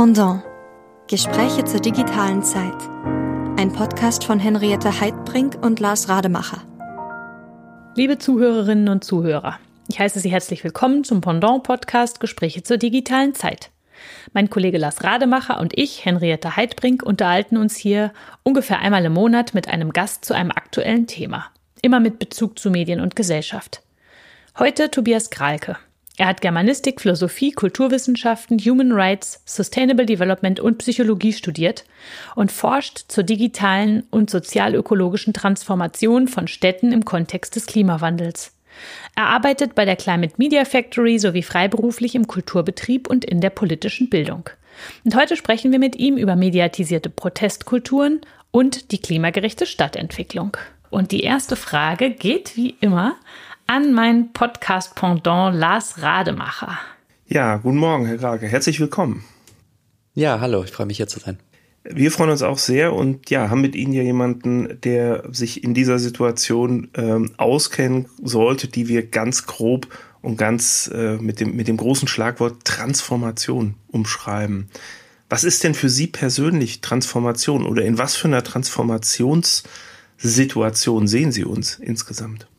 Pendant. Gespräche zur digitalen Zeit. Ein Podcast von Henriette Heidbrink und Lars Rademacher. Liebe Zuhörerinnen und Zuhörer, ich heiße Sie herzlich willkommen zum Pendant-Podcast Gespräche zur digitalen Zeit. Mein Kollege Lars Rademacher und ich, Henriette Heidbrink, unterhalten uns hier ungefähr einmal im Monat mit einem Gast zu einem aktuellen Thema. Immer mit Bezug zu Medien und Gesellschaft. Heute Tobias Kralke. Er hat Germanistik, Philosophie, Kulturwissenschaften, Human Rights, Sustainable Development und Psychologie studiert und forscht zur digitalen und sozialökologischen Transformation von Städten im Kontext des Klimawandels. Er arbeitet bei der Climate Media Factory sowie freiberuflich im Kulturbetrieb und in der politischen Bildung. Und heute sprechen wir mit ihm über mediatisierte Protestkulturen und die klimagerechte Stadtentwicklung. Und die erste Frage geht wie immer an mein Podcast-Pendant Lars Rademacher. Ja, guten Morgen, Herr Grage. Herzlich willkommen. Ja, hallo, ich freue mich hier zu sein. Wir freuen uns auch sehr und ja, haben mit Ihnen ja jemanden, der sich in dieser Situation ähm, auskennen sollte, die wir ganz grob und ganz äh, mit, dem, mit dem großen Schlagwort Transformation umschreiben. Was ist denn für Sie persönlich Transformation oder in was für einer Transformationssituation sehen Sie uns insgesamt?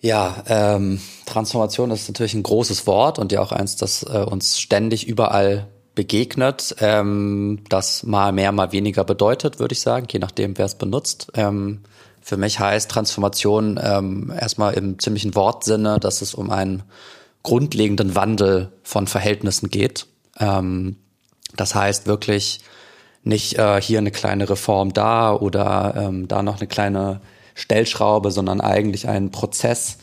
Ja, ähm, Transformation ist natürlich ein großes Wort und ja auch eins, das äh, uns ständig überall begegnet, ähm, das mal mehr, mal weniger bedeutet, würde ich sagen, je nachdem, wer es benutzt. Ähm, für mich heißt Transformation ähm, erstmal im ziemlichen Wortsinne, dass es um einen grundlegenden Wandel von Verhältnissen geht. Ähm, das heißt wirklich nicht äh, hier eine kleine Reform da oder ähm, da noch eine kleine Stellschraube, sondern eigentlich ein Prozess,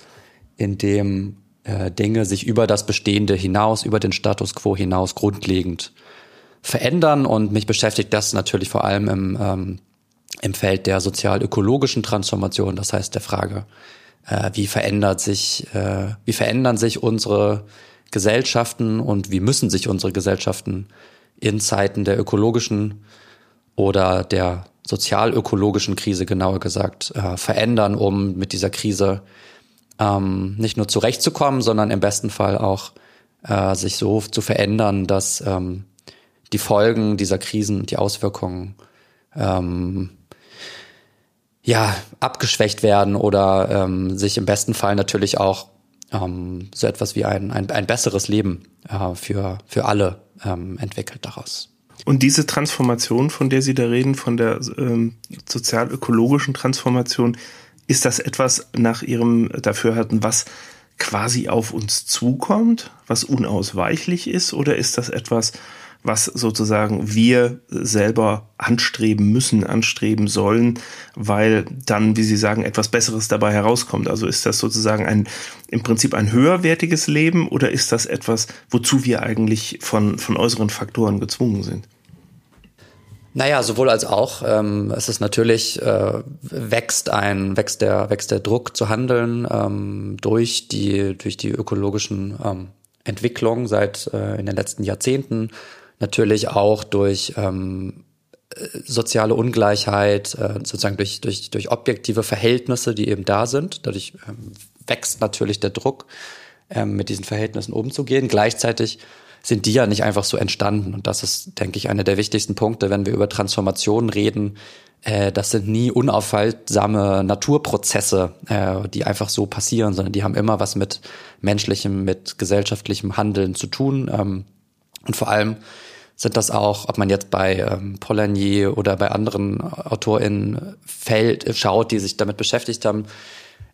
in dem äh, Dinge sich über das Bestehende hinaus, über den Status quo hinaus grundlegend verändern. Und mich beschäftigt das natürlich vor allem im, ähm, im Feld der sozial-ökologischen Transformation, das heißt der Frage, äh, wie verändert sich, äh, wie verändern sich unsere Gesellschaften und wie müssen sich unsere Gesellschaften in Zeiten der ökologischen oder der sozialökologischen Krise genauer gesagt äh, verändern, um mit dieser Krise ähm, nicht nur zurechtzukommen, sondern im besten Fall auch äh, sich so zu verändern, dass ähm, die Folgen dieser Krisen, die Auswirkungen ähm, ja abgeschwächt werden oder ähm, sich im besten Fall natürlich auch ähm, so etwas wie ein, ein, ein besseres Leben äh, für, für alle ähm, entwickelt daraus. Und diese Transformation, von der Sie da reden, von der ähm, sozial-ökologischen Transformation, ist das etwas nach Ihrem Dafürhalten, was quasi auf uns zukommt, was unausweichlich ist, oder ist das etwas, was sozusagen wir selber anstreben müssen, anstreben sollen, weil dann, wie Sie sagen, etwas Besseres dabei herauskommt. Also ist das sozusagen ein, im Prinzip ein höherwertiges Leben oder ist das etwas, wozu wir eigentlich von, von äußeren Faktoren gezwungen sind? Naja, sowohl als auch. Ähm, es ist natürlich, äh, wächst ein, wächst der, wächst der Druck zu handeln ähm, durch die, durch die ökologischen ähm, Entwicklungen seit äh, in den letzten Jahrzehnten. Natürlich auch durch ähm, soziale Ungleichheit, äh, sozusagen durch, durch, durch objektive Verhältnisse, die eben da sind. Dadurch ähm, wächst natürlich der Druck, ähm, mit diesen Verhältnissen umzugehen. Gleichzeitig sind die ja nicht einfach so entstanden. Und das ist, denke ich, einer der wichtigsten Punkte, wenn wir über Transformationen reden. Äh, das sind nie unaufhaltsame Naturprozesse, äh, die einfach so passieren, sondern die haben immer was mit menschlichem, mit gesellschaftlichem Handeln zu tun. Ähm, und vor allem sind das auch, ob man jetzt bei ähm, Polanyi oder bei anderen AutorInnen fällt, schaut, die sich damit beschäftigt haben,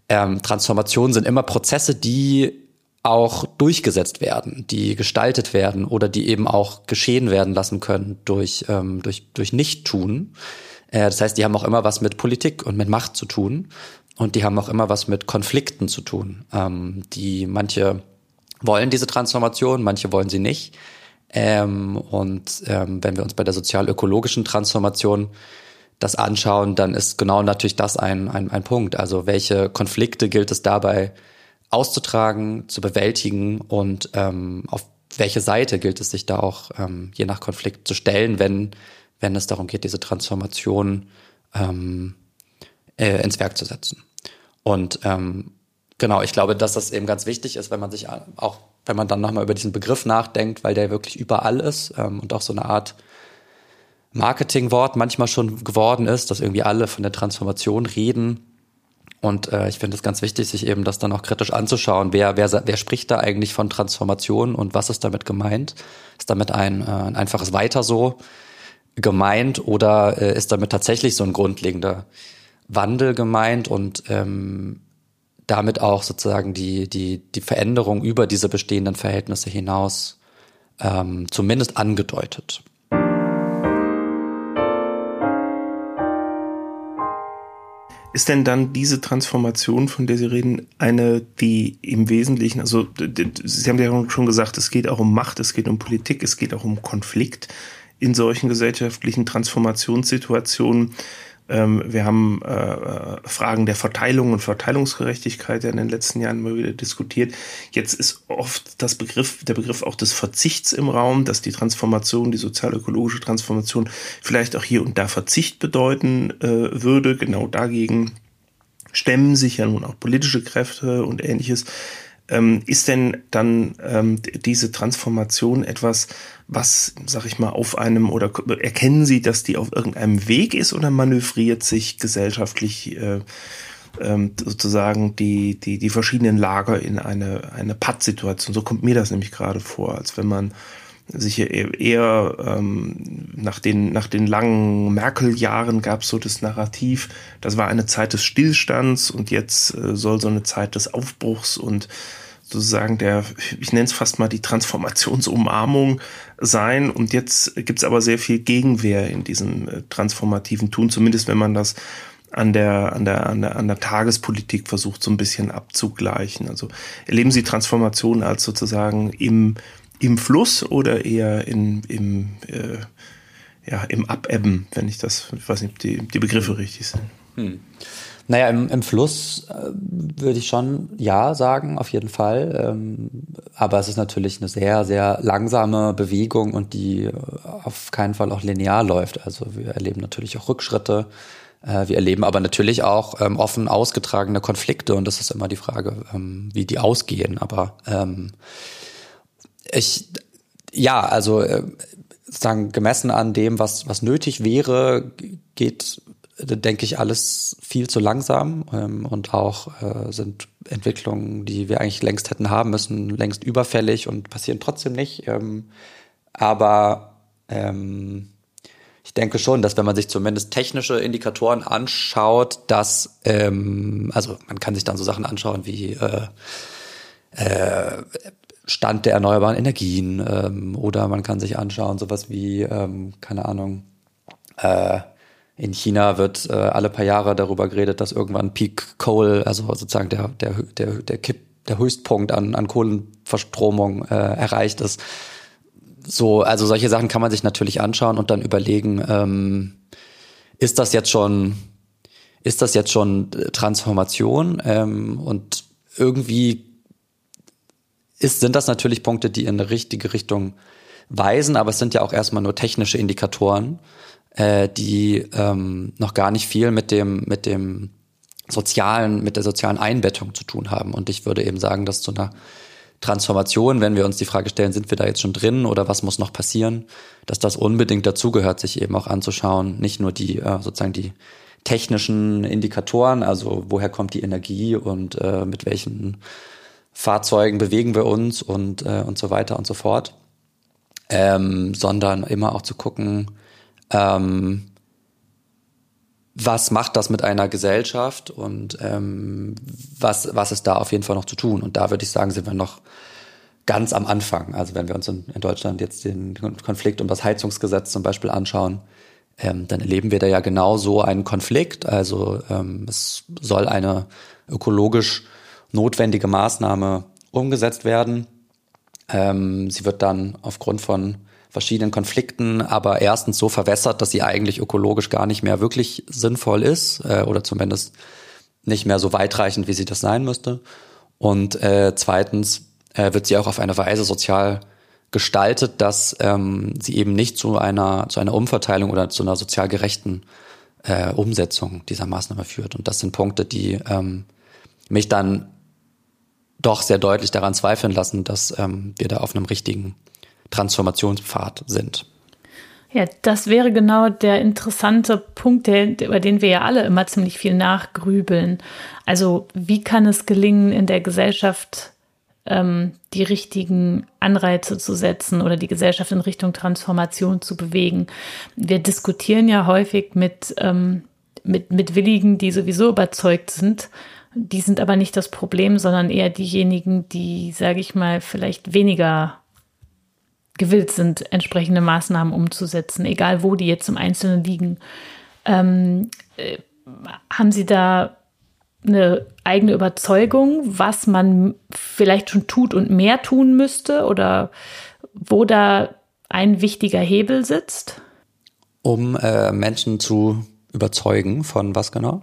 ähm, Transformationen sind immer Prozesse, die auch durchgesetzt werden, die gestaltet werden oder die eben auch geschehen werden lassen können durch, ähm, durch, durch Nicht-Tun. Äh, das heißt, die haben auch immer was mit Politik und mit Macht zu tun und die haben auch immer was mit Konflikten zu tun. Ähm, die manche wollen diese Transformation, manche wollen sie nicht. Ähm, und ähm, wenn wir uns bei der sozial-ökologischen Transformation das anschauen, dann ist genau natürlich das ein, ein, ein Punkt. Also welche Konflikte gilt es dabei auszutragen, zu bewältigen und ähm, auf welche Seite gilt es sich da auch ähm, je nach Konflikt zu stellen, wenn, wenn es darum geht, diese Transformation ähm, äh, ins Werk zu setzen. Und ähm, genau, ich glaube, dass das eben ganz wichtig ist, wenn man sich auch wenn man dann nochmal über diesen Begriff nachdenkt, weil der wirklich überall ist ähm, und auch so eine Art Marketingwort manchmal schon geworden ist, dass irgendwie alle von der Transformation reden. Und äh, ich finde es ganz wichtig, sich eben das dann auch kritisch anzuschauen. Wer, wer, wer spricht da eigentlich von Transformation und was ist damit gemeint? Ist damit ein, äh, ein einfaches Weiter so gemeint oder äh, ist damit tatsächlich so ein grundlegender Wandel gemeint und ähm, damit auch sozusagen die, die, die Veränderung über diese bestehenden Verhältnisse hinaus ähm, zumindest angedeutet. Ist denn dann diese Transformation, von der Sie reden, eine, die im Wesentlichen, also Sie haben ja schon gesagt, es geht auch um Macht, es geht um Politik, es geht auch um Konflikt in solchen gesellschaftlichen Transformationssituationen. Ähm, wir haben äh, äh, Fragen der Verteilung und Verteilungsgerechtigkeit ja in den letzten Jahren immer wieder diskutiert. Jetzt ist oft das Begriff, der Begriff auch des Verzichts im Raum, dass die Transformation, die sozial-ökologische Transformation vielleicht auch hier und da Verzicht bedeuten äh, würde. Genau dagegen stemmen sich ja nun auch politische Kräfte und ähnliches. Ähm, ist denn dann ähm, diese Transformation etwas, was, sag ich mal, auf einem oder erkennen Sie, dass die auf irgendeinem Weg ist oder manövriert sich gesellschaftlich äh, ähm, sozusagen die, die, die verschiedenen Lager in eine, eine Pattsituation? So kommt mir das nämlich gerade vor, als wenn man sich eher, ähm, nach, den, nach den langen Merkel-Jahren gab es so das Narrativ, das war eine Zeit des Stillstands und jetzt äh, soll so eine Zeit des Aufbruchs und sozusagen der, ich nenne es fast mal die Transformationsumarmung sein. Und jetzt gibt es aber sehr viel Gegenwehr in diesem äh, transformativen Tun, zumindest wenn man das an der, an der, an der, an der Tagespolitik versucht, so ein bisschen abzugleichen. Also erleben Sie Transformation als sozusagen im, im Fluss oder eher in, im, äh, ja, im Abebben, wenn ich das, ich weiß nicht, ob die, die Begriffe richtig sind. Hm. Naja, im, im Fluss äh, würde ich schon ja sagen, auf jeden Fall. Ähm, aber es ist natürlich eine sehr, sehr langsame Bewegung und die äh, auf keinen Fall auch linear läuft. Also wir erleben natürlich auch Rückschritte. Äh, wir erleben aber natürlich auch ähm, offen ausgetragene Konflikte und das ist immer die Frage, ähm, wie die ausgehen. Aber ähm, ich, ja, also äh, sagen gemessen an dem, was was nötig wäre, geht denke ich, alles viel zu langsam ähm, und auch äh, sind Entwicklungen, die wir eigentlich längst hätten haben müssen, längst überfällig und passieren trotzdem nicht. Ähm, aber ähm, ich denke schon, dass wenn man sich zumindest technische Indikatoren anschaut, dass, ähm, also man kann sich dann so Sachen anschauen wie äh, äh, Stand der erneuerbaren Energien ähm, oder man kann sich anschauen sowas wie, ähm, keine Ahnung, äh, in China wird äh, alle paar Jahre darüber geredet, dass irgendwann Peak Coal, also sozusagen der, der, der, der Kipp, der Höchstpunkt an, an Kohlenverstromung äh, erreicht ist. So, also solche Sachen kann man sich natürlich anschauen und dann überlegen, ähm, ist das jetzt schon, ist das jetzt schon Transformation? Ähm, und irgendwie ist, sind das natürlich Punkte, die in eine richtige Richtung weisen, aber es sind ja auch erstmal nur technische Indikatoren äh, die ähm, noch gar nicht viel mit dem, mit dem sozialen, mit der sozialen Einbettung zu tun haben. Und ich würde eben sagen, dass zu einer Transformation, wenn wir uns die Frage stellen, sind wir da jetzt schon drin oder was muss noch passieren, dass das unbedingt dazugehört, sich eben auch anzuschauen, nicht nur die äh, sozusagen die technischen Indikatoren, also woher kommt die Energie und äh, mit welchen Fahrzeugen bewegen wir uns und äh, und so weiter und so fort, ähm, sondern immer auch zu gucken, ähm, was macht das mit einer Gesellschaft und ähm, was, was ist da auf jeden Fall noch zu tun? Und da würde ich sagen, sind wir noch ganz am Anfang. Also wenn wir uns in, in Deutschland jetzt den Konflikt um das Heizungsgesetz zum Beispiel anschauen, ähm, dann erleben wir da ja genau so einen Konflikt. Also ähm, es soll eine ökologisch notwendige Maßnahme umgesetzt werden. Ähm, sie wird dann aufgrund von verschiedenen Konflikten, aber erstens so verwässert, dass sie eigentlich ökologisch gar nicht mehr wirklich sinnvoll ist äh, oder zumindest nicht mehr so weitreichend, wie sie das sein müsste. Und äh, zweitens äh, wird sie auch auf eine Weise sozial gestaltet, dass ähm, sie eben nicht zu einer zu einer Umverteilung oder zu einer sozial gerechten äh, Umsetzung dieser Maßnahme führt. Und das sind Punkte, die ähm, mich dann doch sehr deutlich daran zweifeln lassen, dass ähm, wir da auf einem richtigen Transformationspfad sind. Ja, das wäre genau der interessante Punkt, der, über den wir ja alle immer ziemlich viel nachgrübeln. Also wie kann es gelingen, in der Gesellschaft ähm, die richtigen Anreize zu setzen oder die Gesellschaft in Richtung Transformation zu bewegen? Wir diskutieren ja häufig mit, ähm, mit, mit Willigen, die sowieso überzeugt sind. Die sind aber nicht das Problem, sondern eher diejenigen, die, sage ich mal, vielleicht weniger gewillt sind, entsprechende Maßnahmen umzusetzen, egal wo die jetzt im Einzelnen liegen. Ähm, äh, haben Sie da eine eigene Überzeugung, was man vielleicht schon tut und mehr tun müsste oder wo da ein wichtiger Hebel sitzt? Um äh, Menschen zu überzeugen von was genau?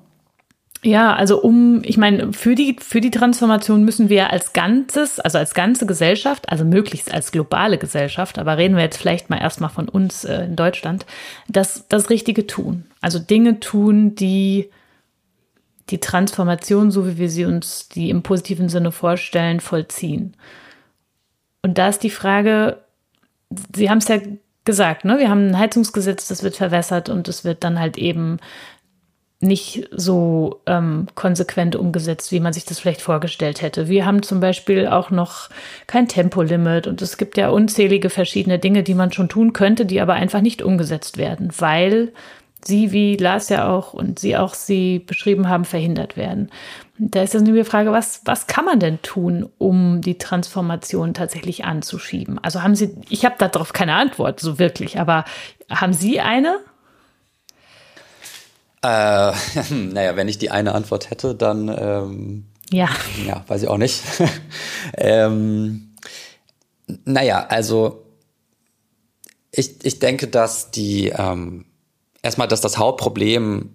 Ja, also um, ich meine, für die, für die Transformation müssen wir als Ganzes, also als ganze Gesellschaft, also möglichst als globale Gesellschaft, aber reden wir jetzt vielleicht mal erstmal von uns äh, in Deutschland, das, das Richtige tun. Also Dinge tun, die die Transformation, so wie wir sie uns die im positiven Sinne vorstellen, vollziehen. Und da ist die Frage, Sie haben es ja gesagt, ne? Wir haben ein Heizungsgesetz, das wird verwässert und es wird dann halt eben nicht so ähm, konsequent umgesetzt, wie man sich das vielleicht vorgestellt hätte. Wir haben zum Beispiel auch noch kein Tempolimit und es gibt ja unzählige verschiedene Dinge, die man schon tun könnte, die aber einfach nicht umgesetzt werden, weil sie, wie Lars ja auch und Sie auch sie beschrieben haben, verhindert werden. Da ist jetzt die Frage, was, was kann man denn tun, um die Transformation tatsächlich anzuschieben? Also haben Sie, ich habe darauf keine Antwort, so wirklich, aber haben Sie eine? Äh, naja, wenn ich die eine Antwort hätte, dann ähm, ja. ja, weiß ich auch nicht. ähm, naja, also ich, ich denke, dass die ähm, erstmal, dass das Hauptproblem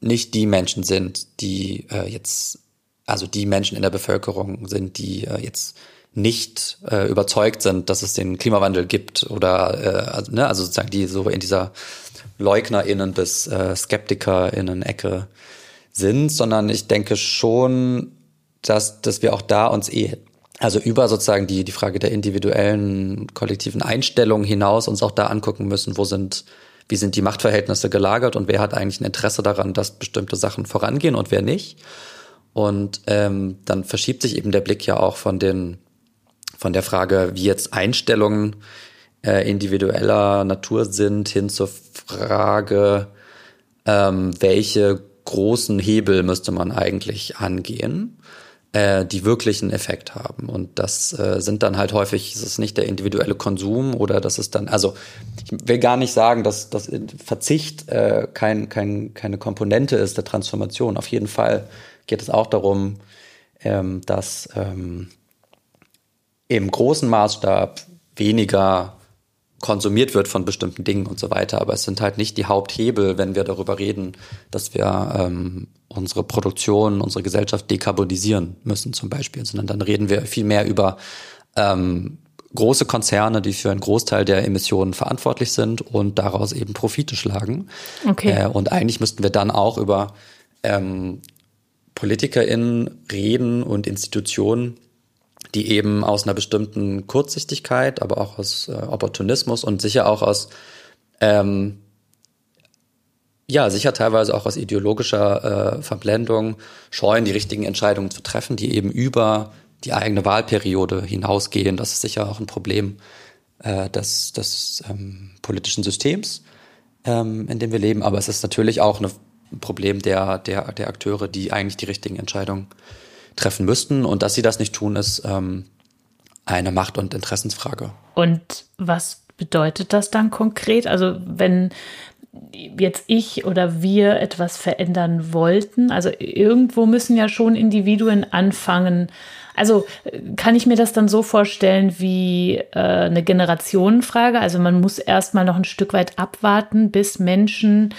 nicht die Menschen sind, die äh, jetzt, also die Menschen in der Bevölkerung sind, die äh, jetzt nicht äh, überzeugt sind, dass es den Klimawandel gibt oder äh, also, ne, also sozusagen die so in dieser LeugnerInnen bis äh, SkeptikerInnen-Ecke sind, sondern ich denke schon, dass, dass wir auch da uns eh, also über sozusagen die, die Frage der individuellen kollektiven Einstellungen hinaus uns auch da angucken müssen, wo sind, wie sind die Machtverhältnisse gelagert und wer hat eigentlich ein Interesse daran, dass bestimmte Sachen vorangehen und wer nicht. Und ähm, dann verschiebt sich eben der Blick ja auch von den von der Frage, wie jetzt Einstellungen äh, individueller Natur sind, hin zur Frage, ähm, welche großen Hebel müsste man eigentlich angehen, äh, die wirklich einen Effekt haben. Und das äh, sind dann halt häufig, ist es nicht der individuelle Konsum oder das ist dann, also ich will gar nicht sagen, dass, dass Verzicht äh, kein, kein, keine Komponente ist der Transformation. Auf jeden Fall geht es auch darum, ähm, dass ähm, im großen Maßstab weniger konsumiert wird von bestimmten Dingen und so weiter. Aber es sind halt nicht die Haupthebel, wenn wir darüber reden, dass wir ähm, unsere Produktion, unsere Gesellschaft dekarbonisieren müssen zum Beispiel, sondern dann reden wir viel mehr über ähm, große Konzerne, die für einen Großteil der Emissionen verantwortlich sind und daraus eben Profite schlagen. Okay. Äh, und eigentlich müssten wir dann auch über ähm, PolitikerInnen reden und Institutionen, die eben aus einer bestimmten Kurzsichtigkeit, aber auch aus äh, Opportunismus und sicher auch aus, ähm, ja, sicher teilweise auch aus ideologischer äh, Verblendung scheuen, die richtigen Entscheidungen zu treffen, die eben über die eigene Wahlperiode hinausgehen. Das ist sicher auch ein Problem äh, des, des ähm, politischen Systems, ähm, in dem wir leben. Aber es ist natürlich auch ein Problem der, der, der Akteure, die eigentlich die richtigen Entscheidungen treffen müssten. Und dass sie das nicht tun, ist ähm, eine Macht- und Interessensfrage. Und was bedeutet das dann konkret? Also wenn jetzt ich oder wir etwas verändern wollten, also irgendwo müssen ja schon Individuen anfangen. Also kann ich mir das dann so vorstellen wie äh, eine Generationenfrage? Also man muss erstmal noch ein Stück weit abwarten, bis Menschen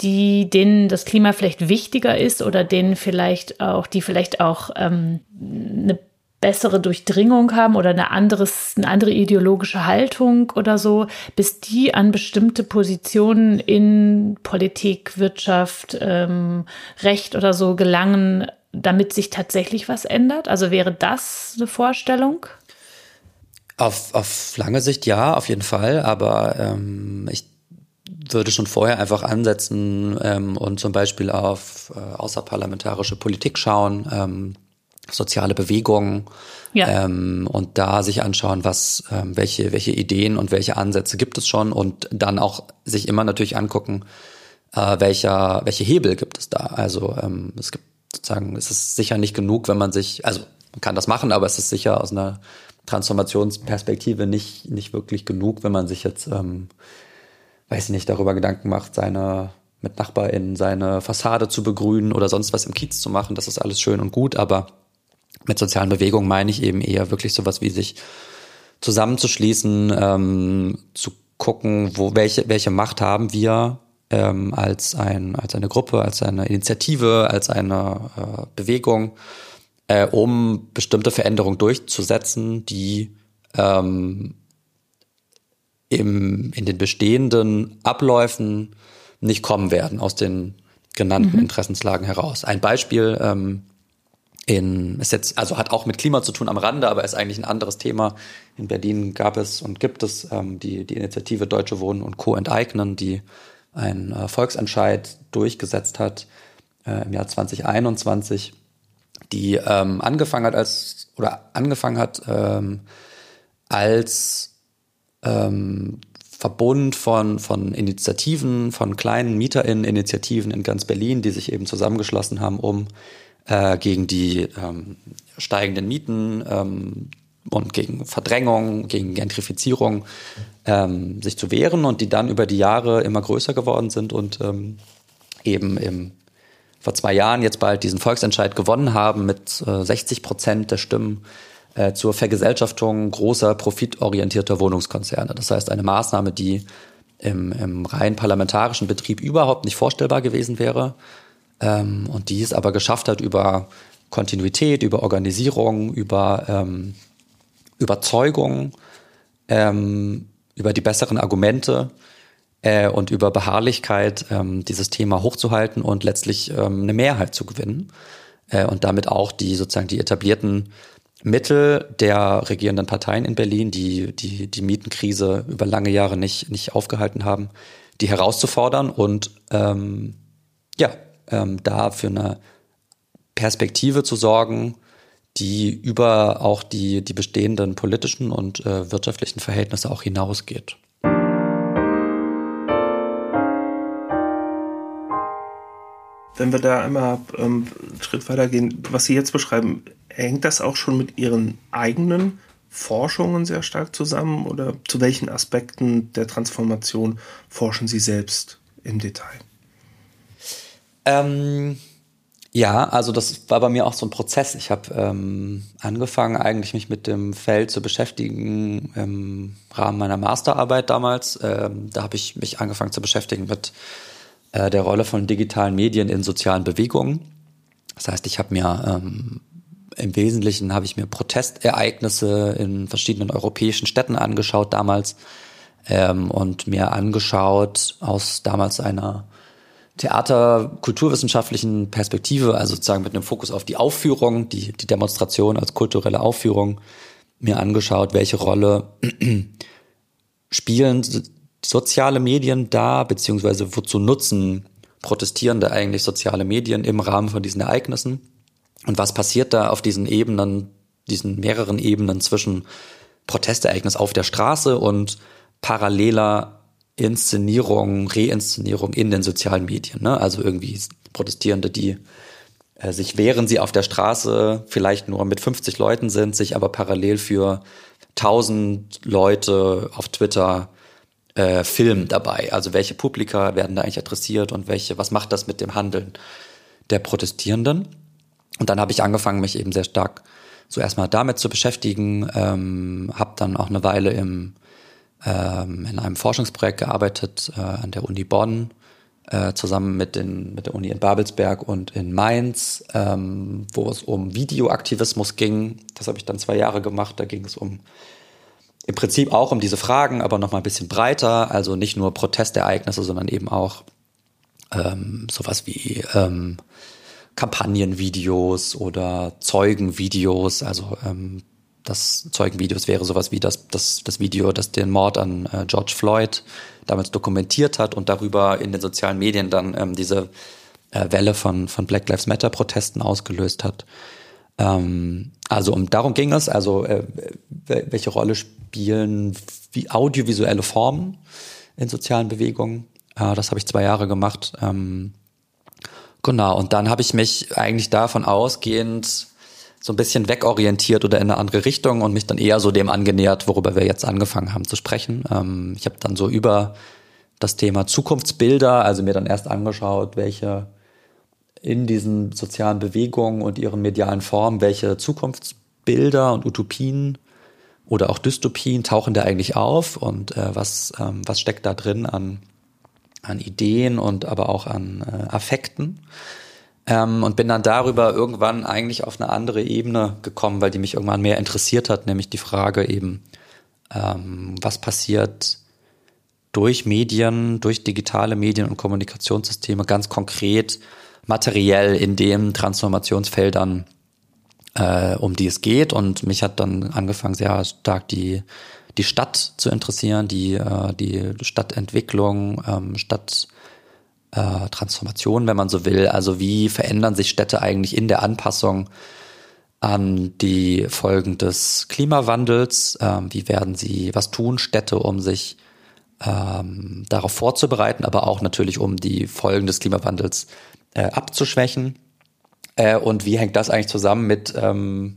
die denen das Klima vielleicht wichtiger ist oder denen vielleicht auch, die vielleicht auch ähm, eine bessere Durchdringung haben oder eine, anderes, eine andere ideologische Haltung oder so, bis die an bestimmte Positionen in Politik, Wirtschaft, ähm, Recht oder so gelangen, damit sich tatsächlich was ändert? Also wäre das eine Vorstellung? Auf, auf lange Sicht ja, auf jeden Fall. Aber ähm, ich würde schon vorher einfach ansetzen ähm, und zum Beispiel auf äh, außerparlamentarische Politik schauen, ähm, soziale Bewegungen ja. ähm, und da sich anschauen, was, ähm, welche, welche Ideen und welche Ansätze gibt es schon und dann auch sich immer natürlich angucken, äh, welcher, welche Hebel gibt es da. Also ähm, es gibt sozusagen, es ist sicher nicht genug, wenn man sich, also man kann das machen, aber es ist sicher aus einer Transformationsperspektive nicht, nicht wirklich genug, wenn man sich jetzt, ähm, weiß nicht, darüber Gedanken macht, seine mit NachbarInnen seine Fassade zu begrünen oder sonst was im Kiez zu machen. Das ist alles schön und gut, aber mit sozialen Bewegungen meine ich eben eher wirklich sowas wie sich zusammenzuschließen, ähm, zu gucken, wo welche welche Macht haben wir ähm, als ein als eine Gruppe, als eine Initiative, als eine äh, Bewegung, äh, um bestimmte Veränderungen durchzusetzen, die ähm, im, in den bestehenden Abläufen nicht kommen werden aus den genannten mhm. Interessenslagen heraus. Ein Beispiel ähm, in, ist jetzt, also hat auch mit Klima zu tun am Rande, aber ist eigentlich ein anderes Thema. In Berlin gab es und gibt es ähm, die, die Initiative Deutsche Wohnen und Co. enteignen, die einen äh, Volksentscheid durchgesetzt hat äh, im Jahr 2021, die ähm, angefangen hat als, oder angefangen hat ähm, als ähm, Verbund von, von Initiativen, von kleinen MieterInnen-Initiativen in ganz Berlin, die sich eben zusammengeschlossen haben, um äh, gegen die ähm, steigenden Mieten ähm, und gegen Verdrängung, gegen Gentrifizierung ähm, sich zu wehren und die dann über die Jahre immer größer geworden sind und ähm, eben im, vor zwei Jahren jetzt bald diesen Volksentscheid gewonnen haben mit äh, 60 Prozent der Stimmen äh, zur Vergesellschaftung großer profitorientierter Wohnungskonzerne. Das heißt eine Maßnahme, die im, im rein parlamentarischen Betrieb überhaupt nicht vorstellbar gewesen wäre ähm, und die es aber geschafft hat über Kontinuität, über Organisierung, über ähm, Überzeugung, ähm, über die besseren Argumente äh, und über Beharrlichkeit ähm, dieses Thema hochzuhalten und letztlich ähm, eine Mehrheit zu gewinnen äh, und damit auch die sozusagen die etablierten Mittel der regierenden Parteien in Berlin, die die, die Mietenkrise über lange Jahre nicht, nicht aufgehalten haben, die herauszufordern und ähm, ja, ähm, da für eine Perspektive zu sorgen, die über auch die, die bestehenden politischen und äh, wirtschaftlichen Verhältnisse auch hinausgeht. Wenn wir da einmal ähm, einen Schritt weitergehen, was Sie jetzt beschreiben, hängt das auch schon mit Ihren eigenen Forschungen sehr stark zusammen oder zu welchen Aspekten der Transformation forschen Sie selbst im Detail? Ähm, ja, also das war bei mir auch so ein Prozess. Ich habe ähm, angefangen, eigentlich mich mit dem Feld zu beschäftigen im Rahmen meiner Masterarbeit damals. Ähm, da habe ich mich angefangen zu beschäftigen mit äh, der Rolle von digitalen Medien in sozialen Bewegungen. Das heißt, ich habe mir ähm, im Wesentlichen habe ich mir Protestereignisse in verschiedenen europäischen Städten angeschaut damals ähm, und mir angeschaut aus damals einer Theater kulturwissenschaftlichen Perspektive, also sozusagen mit einem Fokus auf die Aufführung, die, die Demonstration als kulturelle Aufführung, mir angeschaut, welche Rolle spielen soziale Medien da, beziehungsweise wozu nutzen Protestierende eigentlich soziale Medien im Rahmen von diesen Ereignissen und was passiert da auf diesen Ebenen, diesen mehreren Ebenen zwischen Protestereignis auf der Straße und paralleler Inszenierung, Reinszenierung in den sozialen Medien. Ne? Also irgendwie Protestierende, die äh, sich, während sie auf der Straße vielleicht nur mit 50 Leuten sind, sich aber parallel für 1000 Leute auf Twitter äh, filmen dabei. Also welche Publika werden da eigentlich adressiert und welche, was macht das mit dem Handeln der Protestierenden? Und dann habe ich angefangen, mich eben sehr stark so erstmal damit zu beschäftigen, ähm, habe dann auch eine Weile im ähm, in einem Forschungsprojekt gearbeitet äh, an der Uni Bonn, äh, zusammen mit, den, mit der Uni in Babelsberg und in Mainz, ähm, wo es um Videoaktivismus ging. Das habe ich dann zwei Jahre gemacht. Da ging es um im Prinzip auch um diese Fragen, aber noch mal ein bisschen breiter. Also nicht nur Protestereignisse, sondern eben auch ähm, sowas wie ähm, Kampagnenvideos oder Zeugenvideos. Also ähm, das Zeugenvideos wäre sowas wie das, das, das Video, das den Mord an äh, George Floyd damals dokumentiert hat und darüber in den sozialen Medien dann ähm, diese äh, Welle von, von Black Lives Matter Protesten ausgelöst hat. Ähm, also um darum ging es, also äh, welche Rolle spielen wie audiovisuelle Formen in sozialen Bewegungen. Äh, das habe ich zwei Jahre gemacht. Ähm, genau, und dann habe ich mich eigentlich davon ausgehend so ein bisschen wegorientiert oder in eine andere Richtung und mich dann eher so dem angenähert, worüber wir jetzt angefangen haben zu sprechen. Ähm, ich habe dann so über das Thema Zukunftsbilder, also mir dann erst angeschaut, welche in diesen sozialen Bewegungen und ihren medialen Formen, welche Zukunftsbilder und Utopien oder auch Dystopien tauchen da eigentlich auf und äh, was, ähm, was steckt da drin an, an Ideen und aber auch an äh, Affekten. Ähm, und bin dann darüber irgendwann eigentlich auf eine andere Ebene gekommen, weil die mich irgendwann mehr interessiert hat, nämlich die Frage eben, ähm, was passiert durch Medien, durch digitale Medien und Kommunikationssysteme ganz konkret, materiell in den Transformationsfeldern, äh, um die es geht. Und mich hat dann angefangen, sehr stark die, die Stadt zu interessieren, die, äh, die Stadtentwicklung, ähm, Stadt äh, Transformation, wenn man so will. Also wie verändern sich Städte eigentlich in der Anpassung an die Folgen des Klimawandels? Ähm, wie werden sie, was tun Städte, um sich ähm, darauf vorzubereiten, aber auch natürlich, um die Folgen des Klimawandels äh, abzuschwächen? Äh, und wie hängt das eigentlich zusammen mit ähm,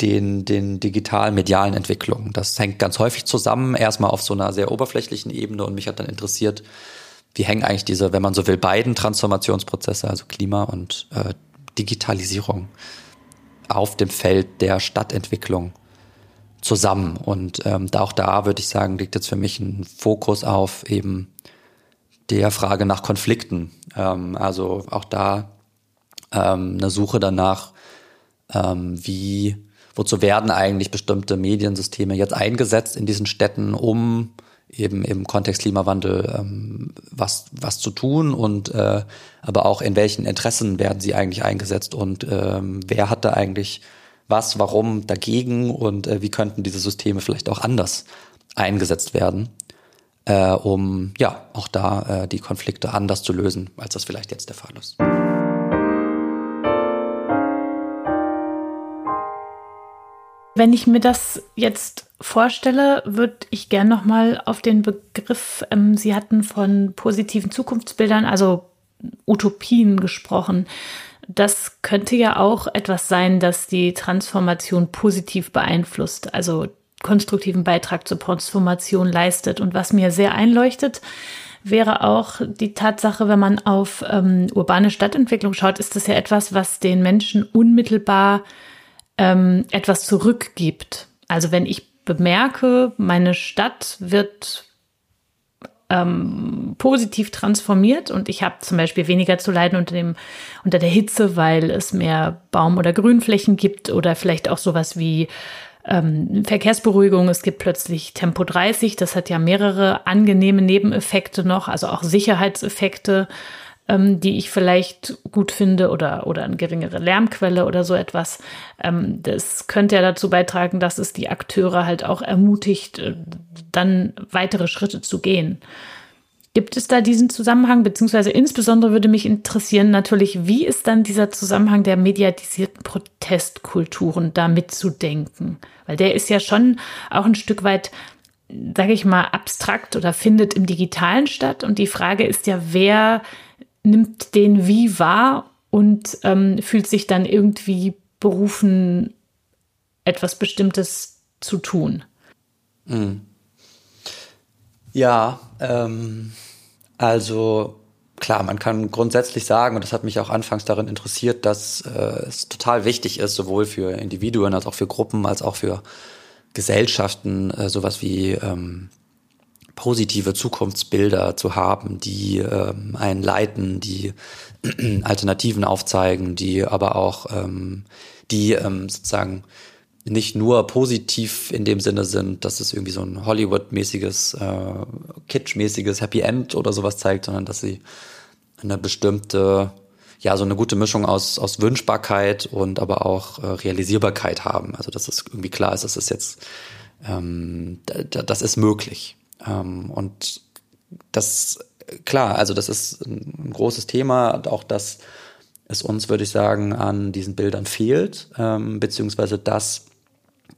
den, den digitalen medialen Entwicklungen? Das hängt ganz häufig zusammen, erstmal auf so einer sehr oberflächlichen Ebene und mich hat dann interessiert, wie hängen eigentlich diese, wenn man so will, beiden Transformationsprozesse, also Klima und äh, Digitalisierung, auf dem Feld der Stadtentwicklung zusammen. Und ähm, auch da würde ich sagen, liegt jetzt für mich ein Fokus auf eben der Frage nach Konflikten. Ähm, also auch da ähm, eine Suche danach, ähm, wie, wozu werden eigentlich bestimmte Mediensysteme jetzt eingesetzt in diesen Städten, um eben im Kontext Klimawandel ähm, was, was zu tun? Und äh, aber auch in welchen Interessen werden sie eigentlich eingesetzt? Und ähm, wer hat da eigentlich was, warum dagegen? Und äh, wie könnten diese Systeme vielleicht auch anders eingesetzt werden, äh, um ja auch da äh, die Konflikte anders zu lösen, als das vielleicht jetzt der Fall ist. Wenn ich mir das jetzt vorstelle, würde ich gern nochmal auf den Begriff, ähm, Sie hatten von positiven Zukunftsbildern, also Utopien gesprochen. Das könnte ja auch etwas sein, das die Transformation positiv beeinflusst, also konstruktiven Beitrag zur Transformation leistet. Und was mir sehr einleuchtet, wäre auch die Tatsache, wenn man auf ähm, urbane Stadtentwicklung schaut, ist das ja etwas, was den Menschen unmittelbar ähm, etwas zurückgibt. Also wenn ich bemerke, meine Stadt wird ähm, positiv transformiert und ich habe zum Beispiel weniger zu leiden unter, dem, unter der Hitze, weil es mehr Baum- oder Grünflächen gibt oder vielleicht auch sowas wie ähm, Verkehrsberuhigung. Es gibt plötzlich Tempo 30, das hat ja mehrere angenehme Nebeneffekte noch, also auch Sicherheitseffekte ähm, die ich vielleicht gut finde oder, oder eine geringere Lärmquelle oder so etwas. Ähm, das könnte ja dazu beitragen, dass es die Akteure halt auch ermutigt, äh, dann weitere Schritte zu gehen. Gibt es da diesen Zusammenhang, beziehungsweise insbesondere würde mich interessieren natürlich, wie ist dann dieser Zusammenhang der mediatisierten Protestkulturen da mitzudenken? Weil der ist ja schon auch ein Stück weit, sage ich mal, abstrakt oder findet im Digitalen statt. Und die Frage ist ja, wer nimmt den wie wahr und ähm, fühlt sich dann irgendwie berufen, etwas Bestimmtes zu tun. Mhm. Ja, ähm, also klar, man kann grundsätzlich sagen, und das hat mich auch anfangs darin interessiert, dass äh, es total wichtig ist, sowohl für Individuen als auch für Gruppen, als auch für Gesellschaften, äh, sowas wie ähm, positive Zukunftsbilder zu haben, die ähm, einen leiten, die Alternativen aufzeigen, die aber auch ähm, die ähm, sozusagen nicht nur positiv in dem Sinne sind, dass es irgendwie so ein Hollywood-mäßiges, äh, Kitsch-mäßiges Happy End oder sowas zeigt, sondern dass sie eine bestimmte ja so eine gute Mischung aus, aus Wünschbarkeit und aber auch äh, Realisierbarkeit haben. Also dass es irgendwie klar ist, dass es jetzt ähm, das ist möglich. Ähm, und das klar, also das ist ein großes Thema, auch dass es uns, würde ich sagen, an diesen Bildern fehlt, ähm, beziehungsweise dass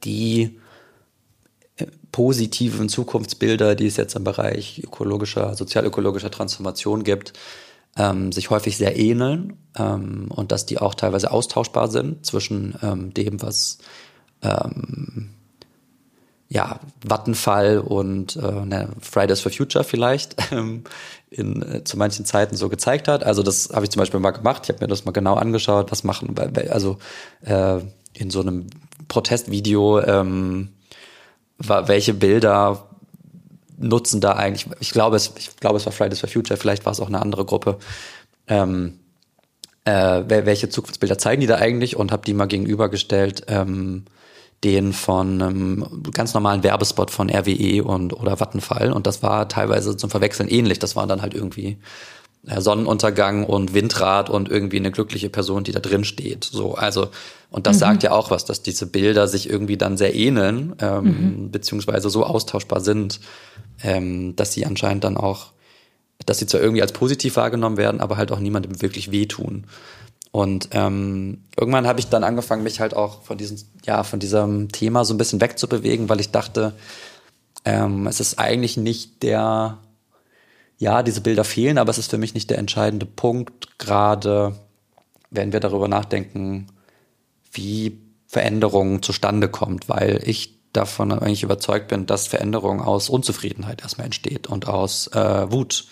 die äh, positiven Zukunftsbilder, die es jetzt im Bereich ökologischer, sozialökologischer Transformation gibt, ähm, sich häufig sehr ähneln ähm, und dass die auch teilweise austauschbar sind zwischen ähm, dem, was ähm, ja, Vattenfall und äh, ne, Fridays for Future vielleicht ähm, in, äh, zu manchen Zeiten so gezeigt hat. Also das habe ich zum Beispiel mal gemacht. Ich habe mir das mal genau angeschaut, was machen, also äh, in so einem Protestvideo, ähm, welche Bilder nutzen da eigentlich, ich glaube es, ich glaube es war Fridays for Future, vielleicht war es auch eine andere Gruppe. Ähm, äh, welche Zukunftsbilder zeigen die da eigentlich und habe die mal gegenübergestellt ähm, den von einem ganz normalen Werbespot von RWE und oder Vattenfall und das war teilweise zum Verwechseln ähnlich. Das waren dann halt irgendwie äh, Sonnenuntergang und Windrad und irgendwie eine glückliche Person, die da drin steht. So, also und das mhm. sagt ja auch was, dass diese Bilder sich irgendwie dann sehr ähneln ähm, mhm. beziehungsweise so austauschbar sind, ähm, dass sie anscheinend dann auch, dass sie zwar irgendwie als positiv wahrgenommen werden, aber halt auch niemandem wirklich wehtun. Und ähm, irgendwann habe ich dann angefangen, mich halt auch von diesem, ja, von diesem Thema so ein bisschen wegzubewegen, weil ich dachte, ähm, es ist eigentlich nicht der, ja, diese Bilder fehlen, aber es ist für mich nicht der entscheidende Punkt, gerade wenn wir darüber nachdenken, wie Veränderung zustande kommt, weil ich davon eigentlich überzeugt bin, dass Veränderung aus Unzufriedenheit erstmal entsteht und aus äh, Wut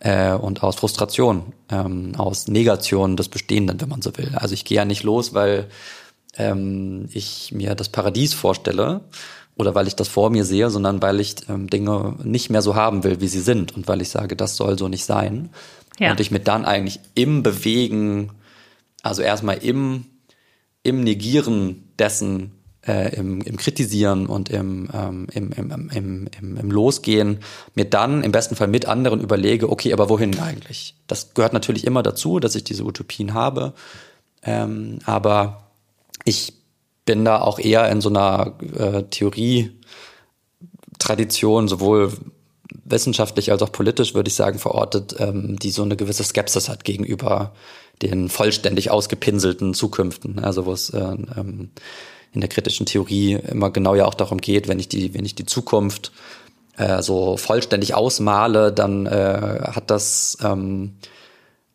äh, und aus Frustration, ähm, aus Negation des Bestehenden, wenn man so will. Also ich gehe ja nicht los, weil ähm, ich mir das Paradies vorstelle oder weil ich das vor mir sehe, sondern weil ich ähm, Dinge nicht mehr so haben will, wie sie sind und weil ich sage, das soll so nicht sein. Ja. Und ich mir dann eigentlich im Bewegen, also erstmal im, im Negieren dessen äh, im, im Kritisieren und im, ähm, im, im, im, im, im Losgehen mir dann im besten Fall mit anderen überlege, okay, aber wohin eigentlich? Das gehört natürlich immer dazu, dass ich diese Utopien habe. Ähm, aber ich bin da auch eher in so einer äh, Theorie-Tradition, sowohl wissenschaftlich als auch politisch, würde ich sagen, verortet, ähm, die so eine gewisse Skepsis hat gegenüber den vollständig ausgepinselten Zukünften. Also wo es äh, ähm, in der kritischen Theorie immer genau ja auch darum geht, wenn ich die, wenn ich die Zukunft äh, so vollständig ausmale, dann äh, hat das ähm,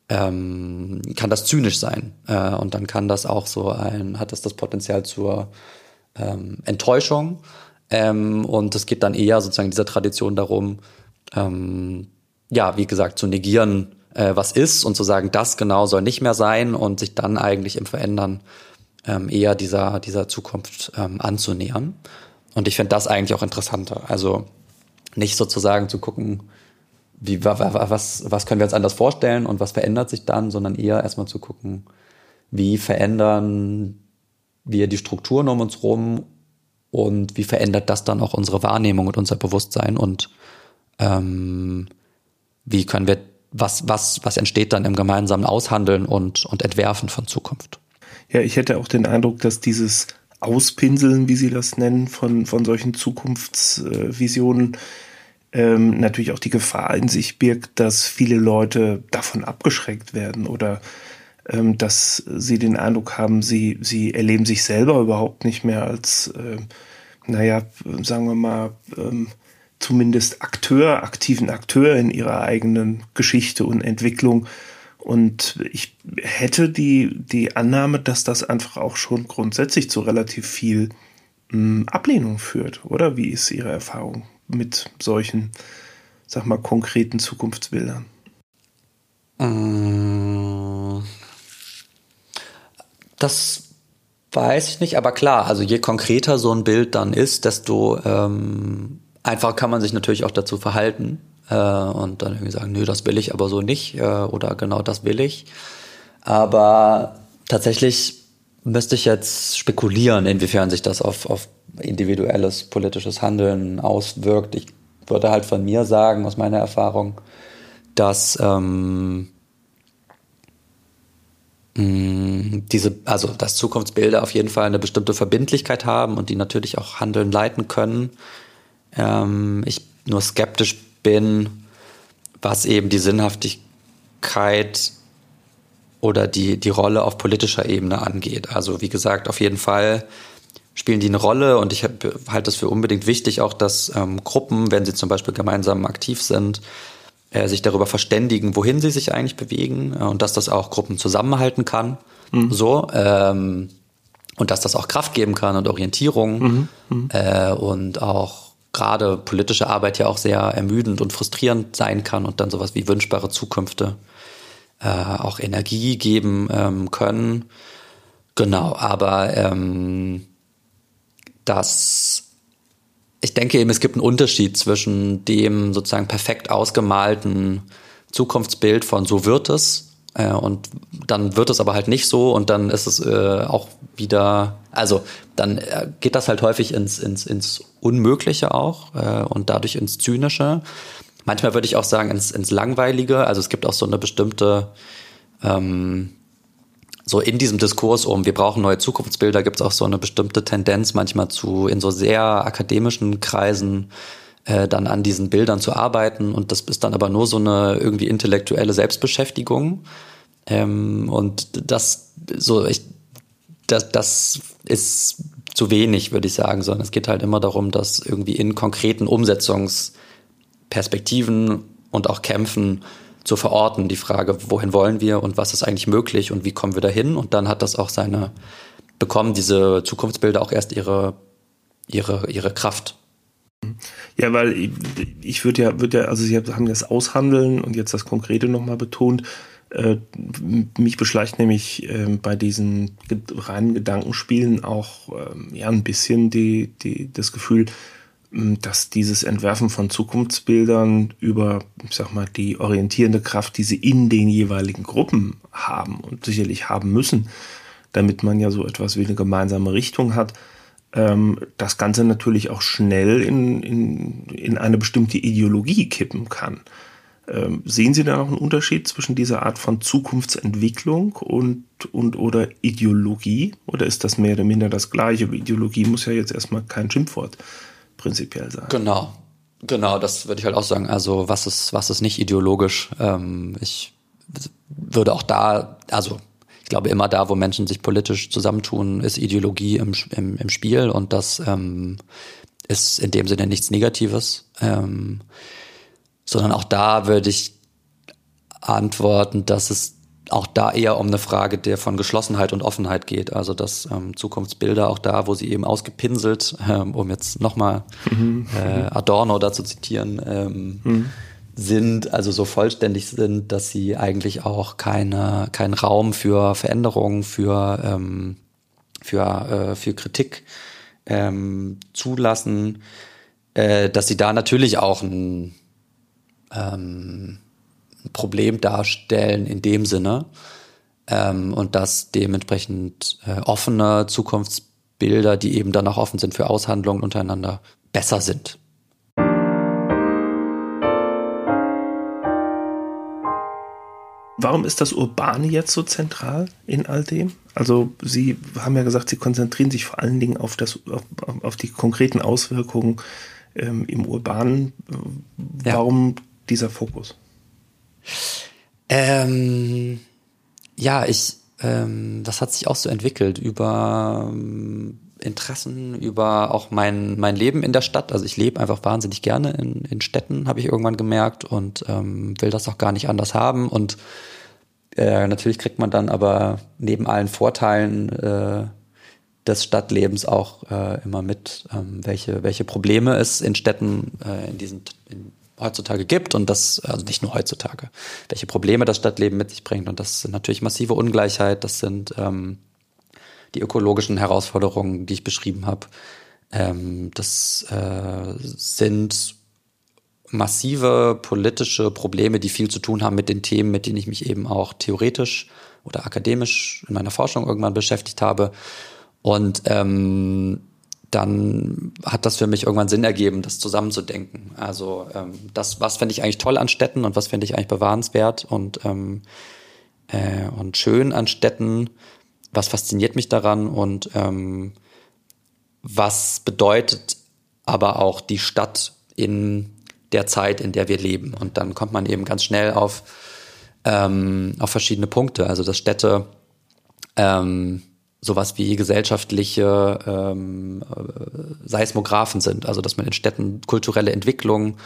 ähm, kann das zynisch sein. Äh, und dann kann das auch so ein hat das das Potenzial zur ähm, Enttäuschung. Ähm, und es geht dann eher sozusagen dieser Tradition darum, ähm, ja wie gesagt zu negieren, äh, was ist und zu sagen, das genau soll nicht mehr sein und sich dann eigentlich im Verändern ähm, eher dieser, dieser Zukunft ähm, anzunähern. Und ich finde das eigentlich auch interessanter. Also nicht sozusagen zu gucken, wie, was, was können wir uns anders vorstellen und was verändert sich dann, sondern eher erstmal zu gucken, wie verändern wir die Strukturen um uns rum und wie verändert das dann auch unsere Wahrnehmung und unser Bewusstsein und ähm, wie können wir, was, was, was entsteht dann im gemeinsamen Aushandeln und, und Entwerfen von Zukunft? Ja, ich hätte auch den Eindruck, dass dieses Auspinseln, wie Sie das nennen, von, von solchen Zukunftsvisionen ähm, natürlich auch die Gefahr in sich birgt, dass viele Leute davon abgeschreckt werden oder ähm, dass sie den Eindruck haben, sie, sie erleben sich selber überhaupt nicht mehr als, äh, naja, sagen wir mal, ähm, zumindest Akteur, aktiven Akteur in ihrer eigenen Geschichte und Entwicklung und ich hätte die, die Annahme, dass das einfach auch schon grundsätzlich zu relativ viel mh, hm, Ablehnung führt, oder? Wie ist Ihre Erfahrung mit solchen, sag mal, konkreten Zukunftsbildern? Äh, das weiß ich nicht, aber klar, also je konkreter so ein Bild dann ist, desto ähm, einfacher kann man sich natürlich auch dazu verhalten äh, und dann irgendwie sagen, nö, das will ich aber so nicht äh, oder genau das will ich. Aber tatsächlich müsste ich jetzt spekulieren, inwiefern sich das auf, auf individuelles politisches Handeln auswirkt. Ich würde halt von mir sagen, aus meiner Erfahrung, dass ähm, diese, also dass Zukunftsbilder auf jeden Fall eine bestimmte Verbindlichkeit haben und die natürlich auch Handeln leiten können. Ähm, ich nur skeptisch bin, was eben die Sinnhaftigkeit oder die, die Rolle auf politischer Ebene angeht. Also wie gesagt, auf jeden Fall spielen die eine Rolle und ich halte es für unbedingt wichtig auch, dass ähm, Gruppen, wenn sie zum Beispiel gemeinsam aktiv sind, äh, sich darüber verständigen, wohin sie sich eigentlich bewegen äh, und dass das auch Gruppen zusammenhalten kann. Mhm. So. Ähm, und dass das auch Kraft geben kann und Orientierung mhm. Mhm. Äh, und auch gerade politische Arbeit ja auch sehr ermüdend und frustrierend sein kann und dann sowas wie wünschbare Zukünfte äh, auch Energie geben ähm, können. Genau, aber ähm, das ich denke eben, es gibt einen Unterschied zwischen dem sozusagen perfekt ausgemalten Zukunftsbild von so wird es und dann wird es aber halt nicht so und dann ist es äh, auch wieder, also dann äh, geht das halt häufig ins, ins, ins Unmögliche auch äh, und dadurch ins Zynische. Manchmal würde ich auch sagen ins, ins Langweilige. Also es gibt auch so eine bestimmte ähm, so in diesem Diskurs um, wir brauchen neue Zukunftsbilder, gibt es auch so eine bestimmte Tendenz manchmal zu, in so sehr akademischen Kreisen äh, dann an diesen Bildern zu arbeiten. Und das ist dann aber nur so eine irgendwie intellektuelle Selbstbeschäftigung. Ähm, und das so, ich, das, das ist zu wenig, würde ich sagen, sondern es geht halt immer darum, dass irgendwie in konkreten Umsetzungsperspektiven und auch Kämpfen zu verorten, die Frage, wohin wollen wir und was ist eigentlich möglich und wie kommen wir dahin? Und dann hat das auch seine, bekommen diese Zukunftsbilder auch erst ihre, ihre, ihre Kraft. Ja, weil ich, ich würde ja, würde ja, also Sie haben das Aushandeln und jetzt das Konkrete nochmal betont. Äh, mich beschleicht nämlich äh, bei diesen reinen Gedankenspielen auch äh, ja ein bisschen die, die, das Gefühl, dass dieses Entwerfen von Zukunftsbildern über, ich sag mal, die orientierende Kraft, die sie in den jeweiligen Gruppen haben und sicherlich haben müssen, damit man ja so etwas wie eine gemeinsame Richtung hat, ähm, das Ganze natürlich auch schnell in, in, in eine bestimmte Ideologie kippen kann. Ähm, sehen Sie da noch einen Unterschied zwischen dieser Art von Zukunftsentwicklung und, und oder Ideologie? Oder ist das mehr oder minder das Gleiche? Ideologie muss ja jetzt erstmal kein Schimpfwort prinzipiell sein. Genau. Genau, das würde ich halt auch sagen. Also was ist, was ist nicht ideologisch? Ähm, ich würde auch da, also ich glaube immer da, wo Menschen sich politisch zusammentun, ist Ideologie im, im, im Spiel und das ähm, ist in dem Sinne nichts Negatives. Ähm, sondern auch da würde ich antworten, dass es auch da eher um eine Frage der von Geschlossenheit und Offenheit geht. Also dass ähm, Zukunftsbilder auch da, wo sie eben ausgepinselt, ähm, um jetzt nochmal mhm. äh, Adorno da zu zitieren, ähm, mhm. Sind, also so vollständig sind, dass sie eigentlich auch keine, keinen Raum für Veränderungen, für, ähm, für, äh, für Kritik ähm, zulassen, äh, dass sie da natürlich auch ein ähm, Problem darstellen in dem Sinne ähm, und dass dementsprechend äh, offene Zukunftsbilder, die eben dann auch offen sind für Aushandlungen untereinander, besser sind. Warum ist das Urbane jetzt so zentral in all dem? Also Sie haben ja gesagt, Sie konzentrieren sich vor allen Dingen auf, das, auf, auf die konkreten Auswirkungen ähm, im Urbanen. Warum ja. dieser Fokus? Ähm, ja, ich, ähm, das hat sich auch so entwickelt über ähm, Interessen, über auch mein, mein Leben in der Stadt. Also ich lebe einfach wahnsinnig gerne in, in Städten, habe ich irgendwann gemerkt und ähm, will das auch gar nicht anders haben. Und äh, natürlich kriegt man dann aber neben allen Vorteilen äh, des Stadtlebens auch äh, immer mit, ähm, welche, welche Probleme es in Städten äh, in diesen in heutzutage gibt und das, also nicht nur heutzutage, welche Probleme das Stadtleben mit sich bringt. Und das sind natürlich massive Ungleichheit, das sind ähm, die ökologischen Herausforderungen, die ich beschrieben habe. Ähm, das äh, sind massive politische Probleme, die viel zu tun haben mit den Themen, mit denen ich mich eben auch theoretisch oder akademisch in meiner Forschung irgendwann beschäftigt habe. Und ähm, dann hat das für mich irgendwann Sinn ergeben, das zusammenzudenken. Also ähm, das, was fände ich eigentlich toll an Städten und was fände ich eigentlich bewahrenswert und ähm, äh, und schön an Städten? Was fasziniert mich daran und ähm, was bedeutet aber auch die Stadt in der Zeit, in der wir leben? Und dann kommt man eben ganz schnell auf, ähm, auf verschiedene Punkte. Also dass Städte ähm, sowas wie gesellschaftliche ähm, äh, Seismographen sind. Also dass man in Städten kulturelle Entwicklung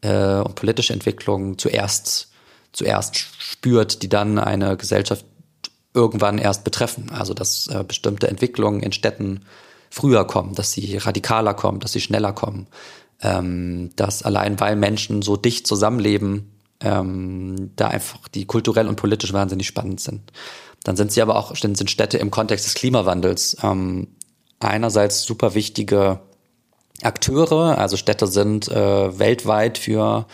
äh, und politische Entwicklung zuerst zuerst spürt, die dann eine Gesellschaft irgendwann erst betreffen. Also dass äh, bestimmte Entwicklungen in Städten früher kommen, dass sie radikaler kommen, dass sie schneller kommen, ähm, dass allein weil Menschen so dicht zusammenleben, ähm, da einfach die kulturell und politisch wahnsinnig spannend sind. Dann sind sie aber auch sind Städte im Kontext des Klimawandels ähm, einerseits super wichtige Akteure, also Städte sind äh, weltweit für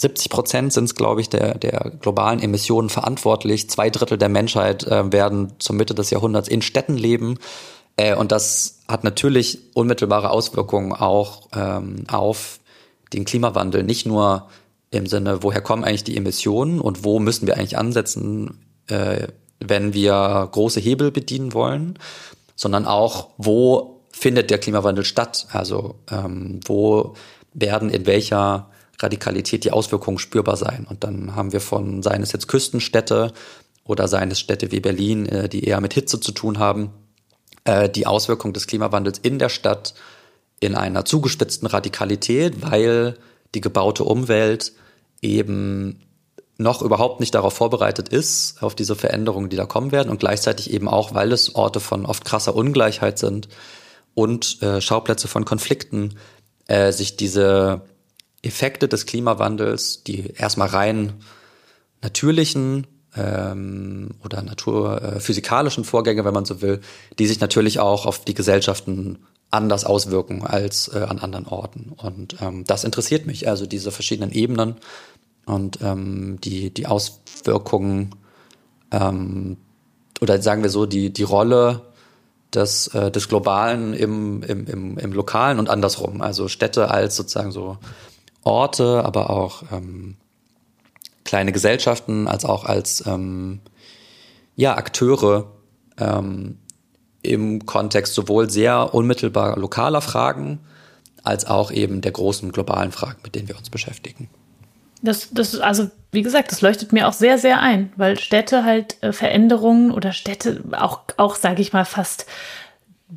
70 Prozent sind es, glaube ich, der, der globalen Emissionen verantwortlich. Zwei Drittel der Menschheit äh, werden zur Mitte des Jahrhunderts in Städten leben. Äh, und das hat natürlich unmittelbare Auswirkungen auch ähm, auf den Klimawandel. Nicht nur im Sinne, woher kommen eigentlich die Emissionen und wo müssen wir eigentlich ansetzen, äh, wenn wir große Hebel bedienen wollen, sondern auch, wo findet der Klimawandel statt? Also ähm, wo werden in welcher Radikalität die Auswirkungen spürbar sein. Und dann haben wir von, seien es jetzt Küstenstädte oder seien es Städte wie Berlin, äh, die eher mit Hitze zu tun haben, äh, die Auswirkung des Klimawandels in der Stadt in einer zugespitzten Radikalität, weil die gebaute Umwelt eben noch überhaupt nicht darauf vorbereitet ist, auf diese Veränderungen, die da kommen werden. Und gleichzeitig eben auch, weil es Orte von oft krasser Ungleichheit sind und äh, Schauplätze von Konflikten, äh, sich diese Effekte des Klimawandels, die erstmal rein natürlichen ähm, oder naturphysikalischen Vorgänge, wenn man so will, die sich natürlich auch auf die Gesellschaften anders auswirken als äh, an anderen Orten. Und ähm, das interessiert mich, also diese verschiedenen Ebenen und ähm, die, die Auswirkungen ähm, oder sagen wir so, die, die Rolle des, äh, des Globalen im, im, im, im Lokalen und andersrum. Also Städte als sozusagen so Orte, aber auch ähm, kleine Gesellschaften, als auch als ähm, ja, Akteure ähm, im Kontext sowohl sehr unmittelbar lokaler Fragen als auch eben der großen globalen Fragen, mit denen wir uns beschäftigen. Das, das, also wie gesagt, das leuchtet mir auch sehr, sehr ein, weil Städte halt äh, Veränderungen oder Städte auch, auch sage ich mal, fast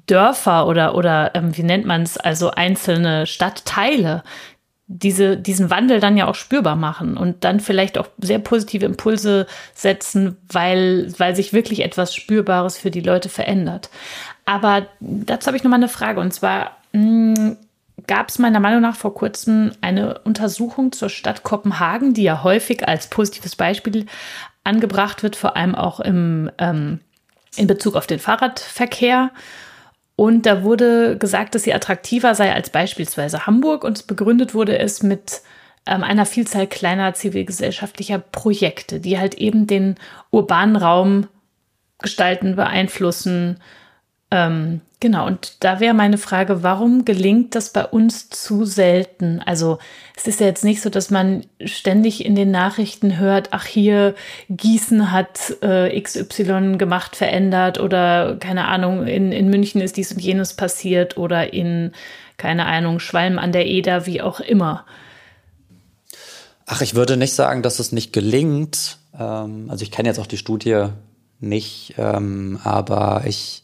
Dörfer oder, oder ähm, wie nennt man es, also einzelne Stadtteile, diese, diesen Wandel dann ja auch spürbar machen und dann vielleicht auch sehr positive Impulse setzen, weil, weil sich wirklich etwas Spürbares für die Leute verändert. Aber dazu habe ich nochmal eine Frage und zwar hm, gab es meiner Meinung nach vor kurzem eine Untersuchung zur Stadt Kopenhagen, die ja häufig als positives Beispiel angebracht wird, vor allem auch im, ähm, in Bezug auf den Fahrradverkehr. Und da wurde gesagt, dass sie attraktiver sei als beispielsweise Hamburg. Und begründet wurde es mit ähm, einer Vielzahl kleiner zivilgesellschaftlicher Projekte, die halt eben den urbanen Raum gestalten, beeinflussen, ähm, genau, und da wäre meine Frage, warum gelingt das bei uns zu selten? Also es ist ja jetzt nicht so, dass man ständig in den Nachrichten hört, ach hier, Gießen hat äh, XY gemacht, verändert oder keine Ahnung, in, in München ist dies und jenes passiert oder in, keine Ahnung, Schwalm an der Eder, wie auch immer. Ach, ich würde nicht sagen, dass es nicht gelingt. Ähm, also ich kenne jetzt auch die Studie nicht, ähm, aber ich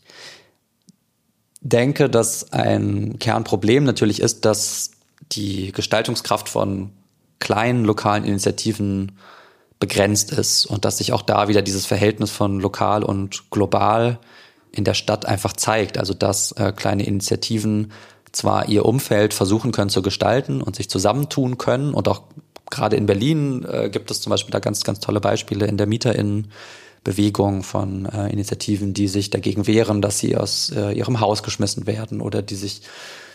denke, dass ein Kernproblem natürlich ist, dass die Gestaltungskraft von kleinen lokalen Initiativen begrenzt ist und dass sich auch da wieder dieses Verhältnis von lokal und global in der Stadt einfach zeigt. Also dass äh, kleine Initiativen zwar ihr Umfeld versuchen können zu gestalten und sich zusammentun können und auch gerade in Berlin äh, gibt es zum Beispiel da ganz, ganz tolle Beispiele in der MieterInnen Bewegung von äh, Initiativen, die sich dagegen wehren, dass sie aus äh, ihrem Haus geschmissen werden oder die sich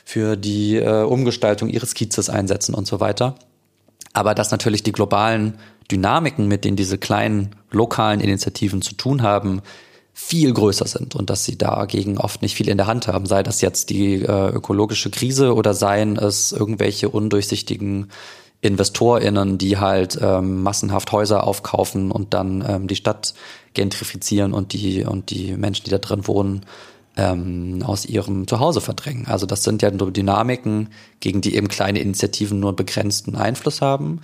für die äh, Umgestaltung ihres Kiezes einsetzen und so weiter. Aber dass natürlich die globalen Dynamiken, mit denen diese kleinen lokalen Initiativen zu tun haben, viel größer sind und dass sie dagegen oft nicht viel in der Hand haben, sei das jetzt die äh, ökologische Krise oder seien es irgendwelche undurchsichtigen InvestorInnen, die halt ähm, massenhaft Häuser aufkaufen und dann ähm, die Stadt gentrifizieren und die, und die Menschen, die da drin wohnen, ähm, aus ihrem Zuhause verdrängen. Also das sind ja nur Dynamiken, gegen die eben kleine Initiativen nur begrenzten Einfluss haben.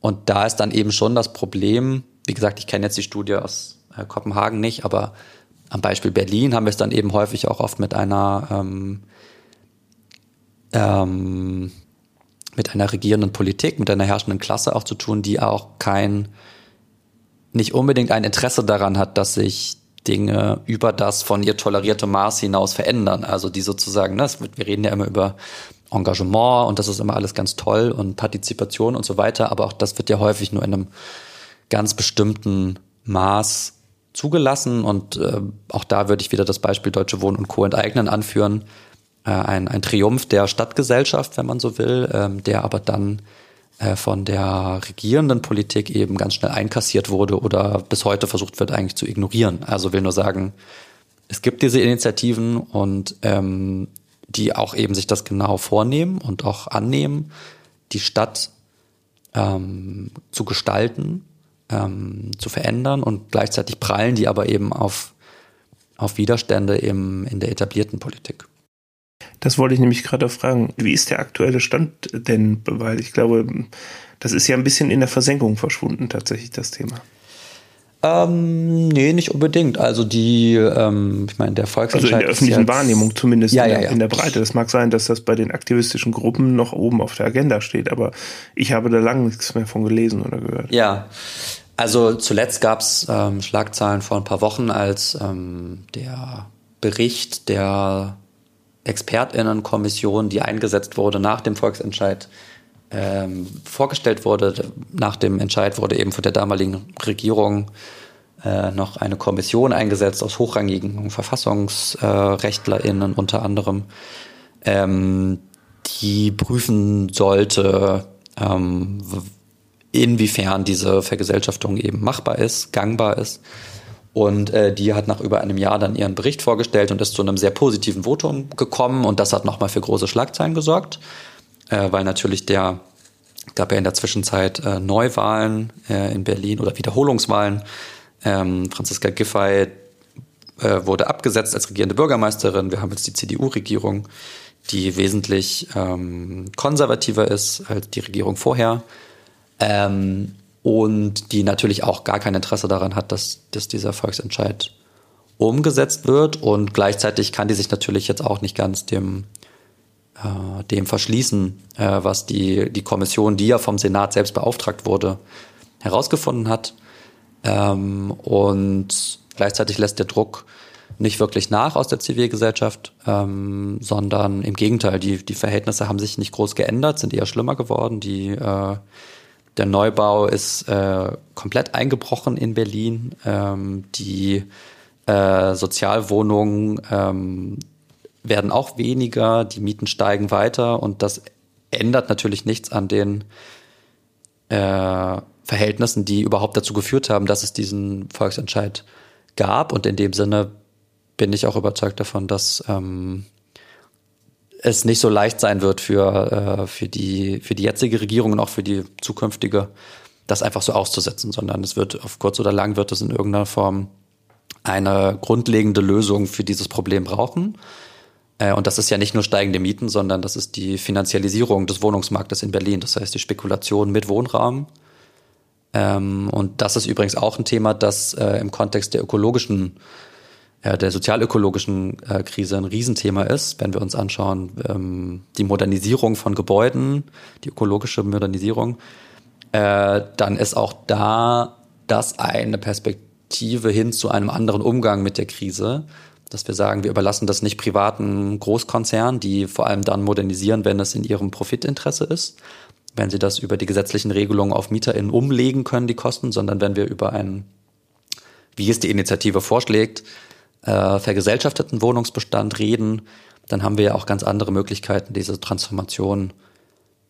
Und da ist dann eben schon das Problem, wie gesagt, ich kenne jetzt die Studie aus äh, Kopenhagen nicht, aber am Beispiel Berlin haben wir es dann eben häufig auch oft mit einer ähm, ähm, mit einer regierenden Politik, mit einer herrschenden Klasse auch zu tun, die auch kein, nicht unbedingt ein Interesse daran hat, dass sich Dinge über das von ihr tolerierte Maß hinaus verändern. Also die sozusagen, ne, wir reden ja immer über Engagement und das ist immer alles ganz toll und Partizipation und so weiter, aber auch das wird ja häufig nur in einem ganz bestimmten Maß zugelassen und äh, auch da würde ich wieder das Beispiel Deutsche Wohnen und Co. enteignen anführen äh, ein, ein Triumph der Stadtgesellschaft, wenn man so will, ähm, der aber dann äh, von der regierenden Politik eben ganz schnell einkassiert wurde oder bis heute versucht wird eigentlich zu ignorieren. Also will nur sagen, es gibt diese Initiativen und ähm, die auch eben sich das genau vornehmen und auch annehmen, die Stadt ähm, zu gestalten, ähm, zu verändern und gleichzeitig prallen die aber eben auf, auf Widerstände im, in der etablierten Politik. Das wollte ich nämlich gerade fragen. Wie ist der aktuelle Stand denn? Weil ich glaube, das ist ja ein bisschen in der Versenkung verschwunden, tatsächlich, das Thema. Ähm, nee, nicht unbedingt. Also die, ähm, ich meine, der Volksentscheid. Also in der öffentlichen jetzt, Wahrnehmung zumindest ja, in, der, ja, ja. in der Breite. Das mag sein, dass das bei den aktivistischen Gruppen noch oben auf der Agenda steht, aber ich habe da lange nichts mehr von gelesen oder gehört. Ja. Also zuletzt gab es ähm, Schlagzeilen vor ein paar Wochen, als ähm, der Bericht der Expertinnenkommission, die eingesetzt wurde nach dem Volksentscheid, ähm, vorgestellt wurde. Nach dem Entscheid wurde eben von der damaligen Regierung äh, noch eine Kommission eingesetzt aus hochrangigen VerfassungsrechtlerInnen unter anderem, ähm, die prüfen sollte, ähm, inwiefern diese Vergesellschaftung eben machbar ist, gangbar ist. Und äh, die hat nach über einem Jahr dann ihren Bericht vorgestellt und ist zu einem sehr positiven Votum gekommen. Und das hat nochmal für große Schlagzeilen gesorgt, äh, weil natürlich der gab ja in der Zwischenzeit äh, Neuwahlen äh, in Berlin oder Wiederholungswahlen. Ähm, Franziska Giffey äh, wurde abgesetzt als regierende Bürgermeisterin. Wir haben jetzt die CDU-Regierung, die wesentlich ähm, konservativer ist als die Regierung vorher. Ähm, und die natürlich auch gar kein Interesse daran hat, dass, dass dieser Volksentscheid umgesetzt wird. Und gleichzeitig kann die sich natürlich jetzt auch nicht ganz dem, äh, dem verschließen, äh, was die, die Kommission, die ja vom Senat selbst beauftragt wurde, herausgefunden hat. Ähm, und gleichzeitig lässt der Druck nicht wirklich nach aus der Zivilgesellschaft, ähm, sondern im Gegenteil, die, die Verhältnisse haben sich nicht groß geändert, sind eher schlimmer geworden. Die äh, der Neubau ist äh, komplett eingebrochen in Berlin. Ähm, die äh, Sozialwohnungen ähm, werden auch weniger, die Mieten steigen weiter und das ändert natürlich nichts an den äh, Verhältnissen, die überhaupt dazu geführt haben, dass es diesen Volksentscheid gab. Und in dem Sinne bin ich auch überzeugt davon, dass ähm, es nicht so leicht sein wird für, äh, für, die, für die jetzige Regierung und auch für die zukünftige, das einfach so auszusetzen, sondern es wird auf kurz oder lang wird es in irgendeiner Form eine grundlegende Lösung für dieses Problem brauchen. Äh, und das ist ja nicht nur steigende Mieten, sondern das ist die Finanzialisierung des Wohnungsmarktes in Berlin. Das heißt die Spekulation mit Wohnraum. Ähm, und das ist übrigens auch ein Thema, das äh, im Kontext der ökologischen der sozialökologischen äh, Krise ein Riesenthema ist, wenn wir uns anschauen, ähm, die Modernisierung von Gebäuden, die ökologische Modernisierung, äh, dann ist auch da das eine Perspektive hin zu einem anderen Umgang mit der Krise, dass wir sagen, wir überlassen das nicht privaten Großkonzernen, die vor allem dann modernisieren, wenn es in ihrem Profitinteresse ist, wenn sie das über die gesetzlichen Regelungen auf MieterInnen umlegen können, die Kosten, sondern wenn wir über einen, wie es die Initiative vorschlägt, äh, vergesellschafteten Wohnungsbestand reden, dann haben wir ja auch ganz andere Möglichkeiten, diese Transformation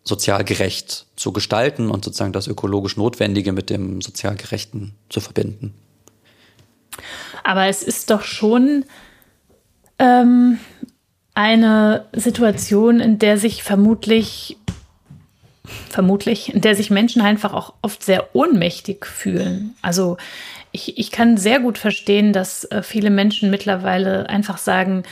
sozial gerecht zu gestalten und sozusagen das ökologisch Notwendige mit dem sozial Gerechten zu verbinden. Aber es ist doch schon ähm, eine Situation, in der sich vermutlich vermutlich, in der sich Menschen einfach auch oft sehr ohnmächtig fühlen. Also ich, ich kann sehr gut verstehen, dass äh, viele Menschen mittlerweile einfach sagen,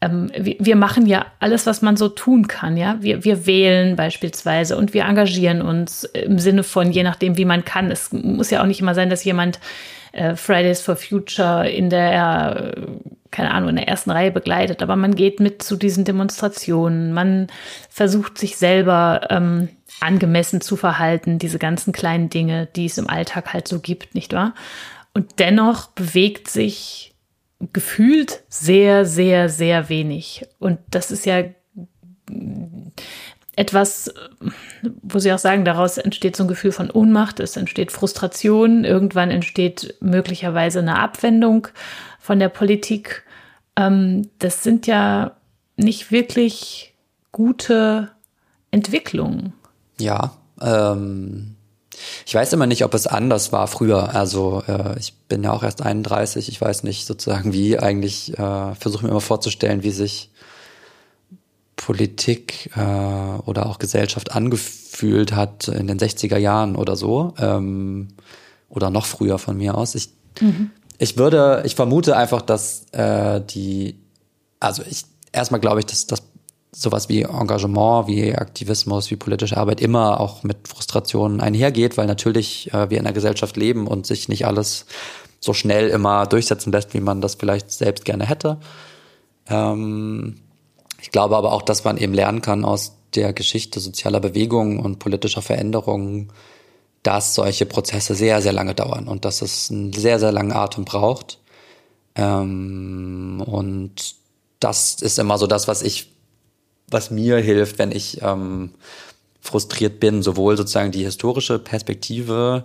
ähm, wir, wir machen ja alles, was man so tun kann, ja. Wir, wir wählen beispielsweise und wir engagieren uns im Sinne von, je nachdem, wie man kann. Es muss ja auch nicht immer sein, dass jemand äh, Fridays for Future in der, äh, keine Ahnung, in der ersten Reihe begleitet, aber man geht mit zu diesen Demonstrationen, man versucht sich selber ähm, angemessen zu verhalten, diese ganzen kleinen Dinge, die es im Alltag halt so gibt, nicht wahr? Und dennoch bewegt sich gefühlt sehr, sehr, sehr wenig. Und das ist ja etwas, wo Sie auch sagen, daraus entsteht so ein Gefühl von Ohnmacht, es entsteht Frustration, irgendwann entsteht möglicherweise eine Abwendung von der Politik. Ähm, das sind ja nicht wirklich gute Entwicklungen. Ja, ähm, ich weiß immer nicht, ob es anders war früher. Also äh, ich bin ja auch erst 31. Ich weiß nicht sozusagen, wie eigentlich, äh, versuche mir immer vorzustellen, wie sich Politik äh, oder auch Gesellschaft angefühlt hat in den 60er Jahren oder so. Ähm, oder noch früher von mir aus. Ich, mhm. ich würde, ich vermute einfach, dass äh, die, also ich erstmal glaube ich, dass das sowas wie Engagement, wie Aktivismus, wie politische Arbeit immer auch mit Frustrationen einhergeht, weil natürlich äh, wir in einer Gesellschaft leben und sich nicht alles so schnell immer durchsetzen lässt, wie man das vielleicht selbst gerne hätte. Ähm, ich glaube aber auch, dass man eben lernen kann aus der Geschichte sozialer Bewegungen und politischer Veränderungen, dass solche Prozesse sehr, sehr lange dauern und dass es einen sehr, sehr langen Atem braucht. Ähm, und das ist immer so das, was ich was mir hilft, wenn ich ähm, frustriert bin, sowohl sozusagen die historische Perspektive,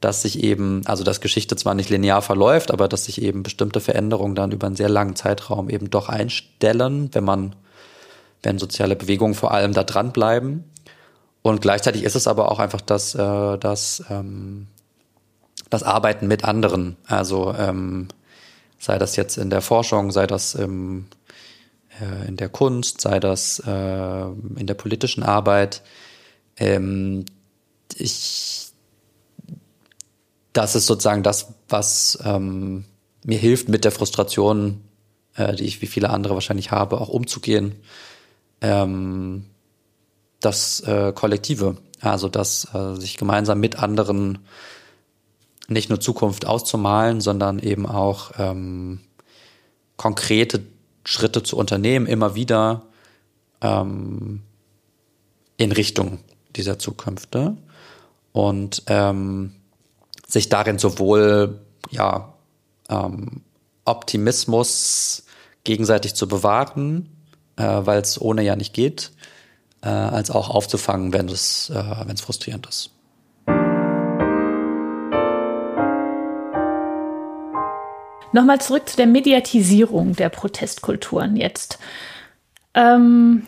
dass sich eben, also dass Geschichte zwar nicht linear verläuft, aber dass sich eben bestimmte Veränderungen dann über einen sehr langen Zeitraum eben doch einstellen, wenn man, wenn soziale Bewegungen vor allem da dranbleiben. Und gleichzeitig ist es aber auch einfach das, äh, das, ähm, das Arbeiten mit anderen. Also ähm, sei das jetzt in der Forschung, sei das im äh, in der Kunst, sei das äh, in der politischen Arbeit. Ähm, ich, das ist sozusagen das, was ähm, mir hilft, mit der Frustration, äh, die ich wie viele andere wahrscheinlich habe, auch umzugehen. Ähm, das äh, Kollektive, also das äh, sich gemeinsam mit anderen nicht nur Zukunft auszumalen, sondern eben auch ähm, konkrete Schritte zu unternehmen, immer wieder ähm, in Richtung dieser Zukünfte und ähm, sich darin sowohl ja ähm, Optimismus gegenseitig zu bewahren, äh, weil es ohne ja nicht geht, äh, als auch aufzufangen, wenn es äh, wenn es frustrierend ist. Nochmal zurück zu der Mediatisierung der Protestkulturen jetzt. Ähm,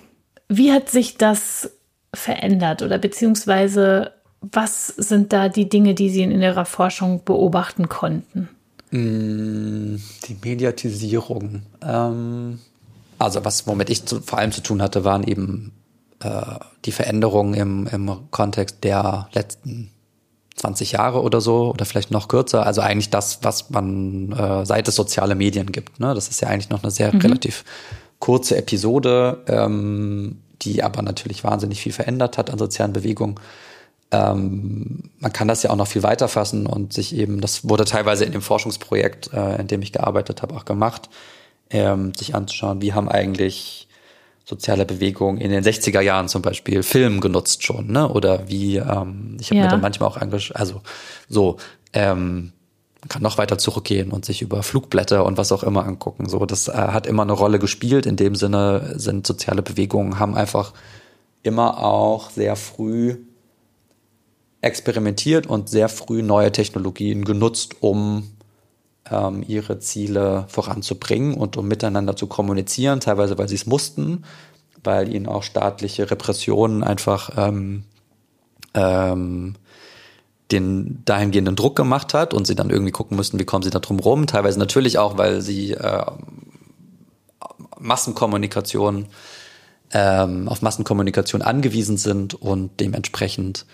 wie hat sich das verändert oder beziehungsweise was sind da die Dinge, die Sie in Ihrer Forschung beobachten konnten? Mm, die Mediatisierung. Ähm, also was, womit ich zu, vor allem zu tun hatte, waren eben äh, die Veränderungen im, im Kontext der letzten 20 Jahre oder so oder vielleicht noch kürzer. Also eigentlich das, was man äh, seit es soziale Medien gibt. Ne? Das ist ja eigentlich noch eine sehr mhm. relativ kurze Episode, ähm, die aber natürlich wahnsinnig viel verändert hat an sozialen Bewegungen. Ähm, man kann das ja auch noch viel weiter fassen und sich eben, das wurde teilweise in dem Forschungsprojekt, äh, in dem ich gearbeitet habe, auch gemacht, ähm, sich anzuschauen, wie haben eigentlich soziale Bewegung in den 60er Jahren zum Beispiel Film genutzt schon, ne? Oder wie, ähm, ich habe ja. mir dann manchmal auch engagiert, also so, ähm, man kann noch weiter zurückgehen und sich über Flugblätter und was auch immer angucken. So, das äh, hat immer eine Rolle gespielt. In dem Sinne sind soziale Bewegungen, haben einfach immer auch sehr früh experimentiert und sehr früh neue Technologien genutzt, um ähm, ihre Ziele voranzubringen und um miteinander zu kommunizieren, teilweise weil sie es mussten, weil ihnen auch staatliche Repressionen einfach ähm, ähm, den dahingehenden Druck gemacht hat und sie dann irgendwie gucken müssten, wie kommen sie da drum rum. Teilweise natürlich auch, weil sie äh, Massenkommunikation ähm, auf Massenkommunikation angewiesen sind und dementsprechend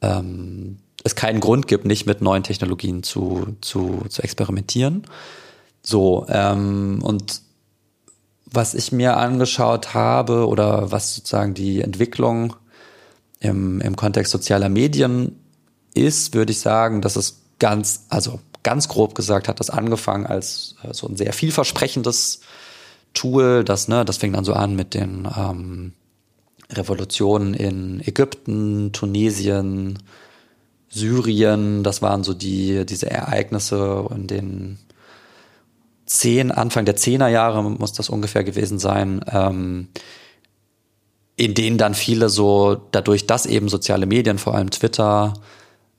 ähm, es keinen Grund gibt, nicht mit neuen Technologien zu, zu, zu experimentieren. So, ähm, und was ich mir angeschaut habe oder was sozusagen die Entwicklung im, im Kontext sozialer Medien ist, würde ich sagen, dass es ganz, also ganz grob gesagt hat das angefangen als äh, so ein sehr vielversprechendes Tool, das, ne, das fing dann so an mit den ähm, Revolutionen in Ägypten, Tunesien, Syrien, das waren so die, diese Ereignisse in den zehn, Anfang der Zehnerjahre muss das ungefähr gewesen sein, ähm, in denen dann viele so, dadurch, dass eben soziale Medien, vor allem Twitter,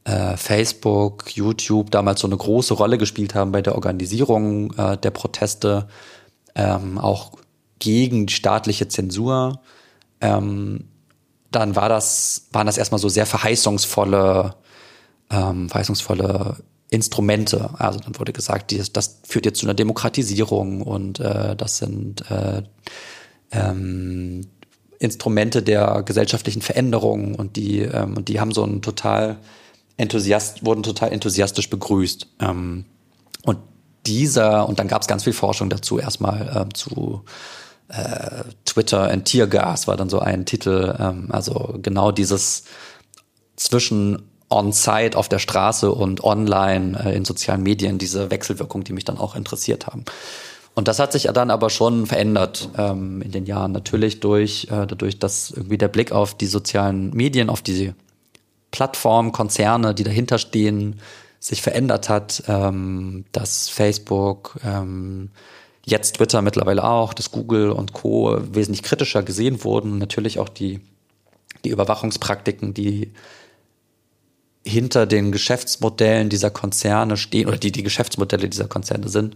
äh, Facebook, YouTube damals so eine große Rolle gespielt haben bei der Organisierung äh, der Proteste, ähm, auch gegen staatliche Zensur, ähm, dann war das, waren das erstmal so sehr verheißungsvolle, ähm, verheißungsvolle Instrumente. Also dann wurde gesagt, die, das führt jetzt zu einer Demokratisierung und äh, das sind äh, ähm, Instrumente der gesellschaftlichen Veränderung und die ähm, und die haben so ein total enthusiast wurden total enthusiastisch begrüßt ähm, und dieser und dann gab es ganz viel Forschung dazu erstmal äh, zu äh, Twitter and Tiergas war dann so ein Titel ähm, also genau dieses zwischen on-site auf der Straße und online äh, in sozialen Medien, diese Wechselwirkung, die mich dann auch interessiert haben. Und das hat sich ja dann aber schon verändert ähm, in den Jahren. Natürlich durch, äh, dadurch, dass irgendwie der Blick auf die sozialen Medien, auf diese Plattformen, Konzerne, die dahinter stehen, sich verändert hat, ähm, dass Facebook, ähm, jetzt Twitter mittlerweile auch, dass Google und Co. wesentlich kritischer gesehen wurden. Natürlich auch die, die Überwachungspraktiken, die hinter den Geschäftsmodellen dieser Konzerne stehen oder die die Geschäftsmodelle dieser Konzerne sind,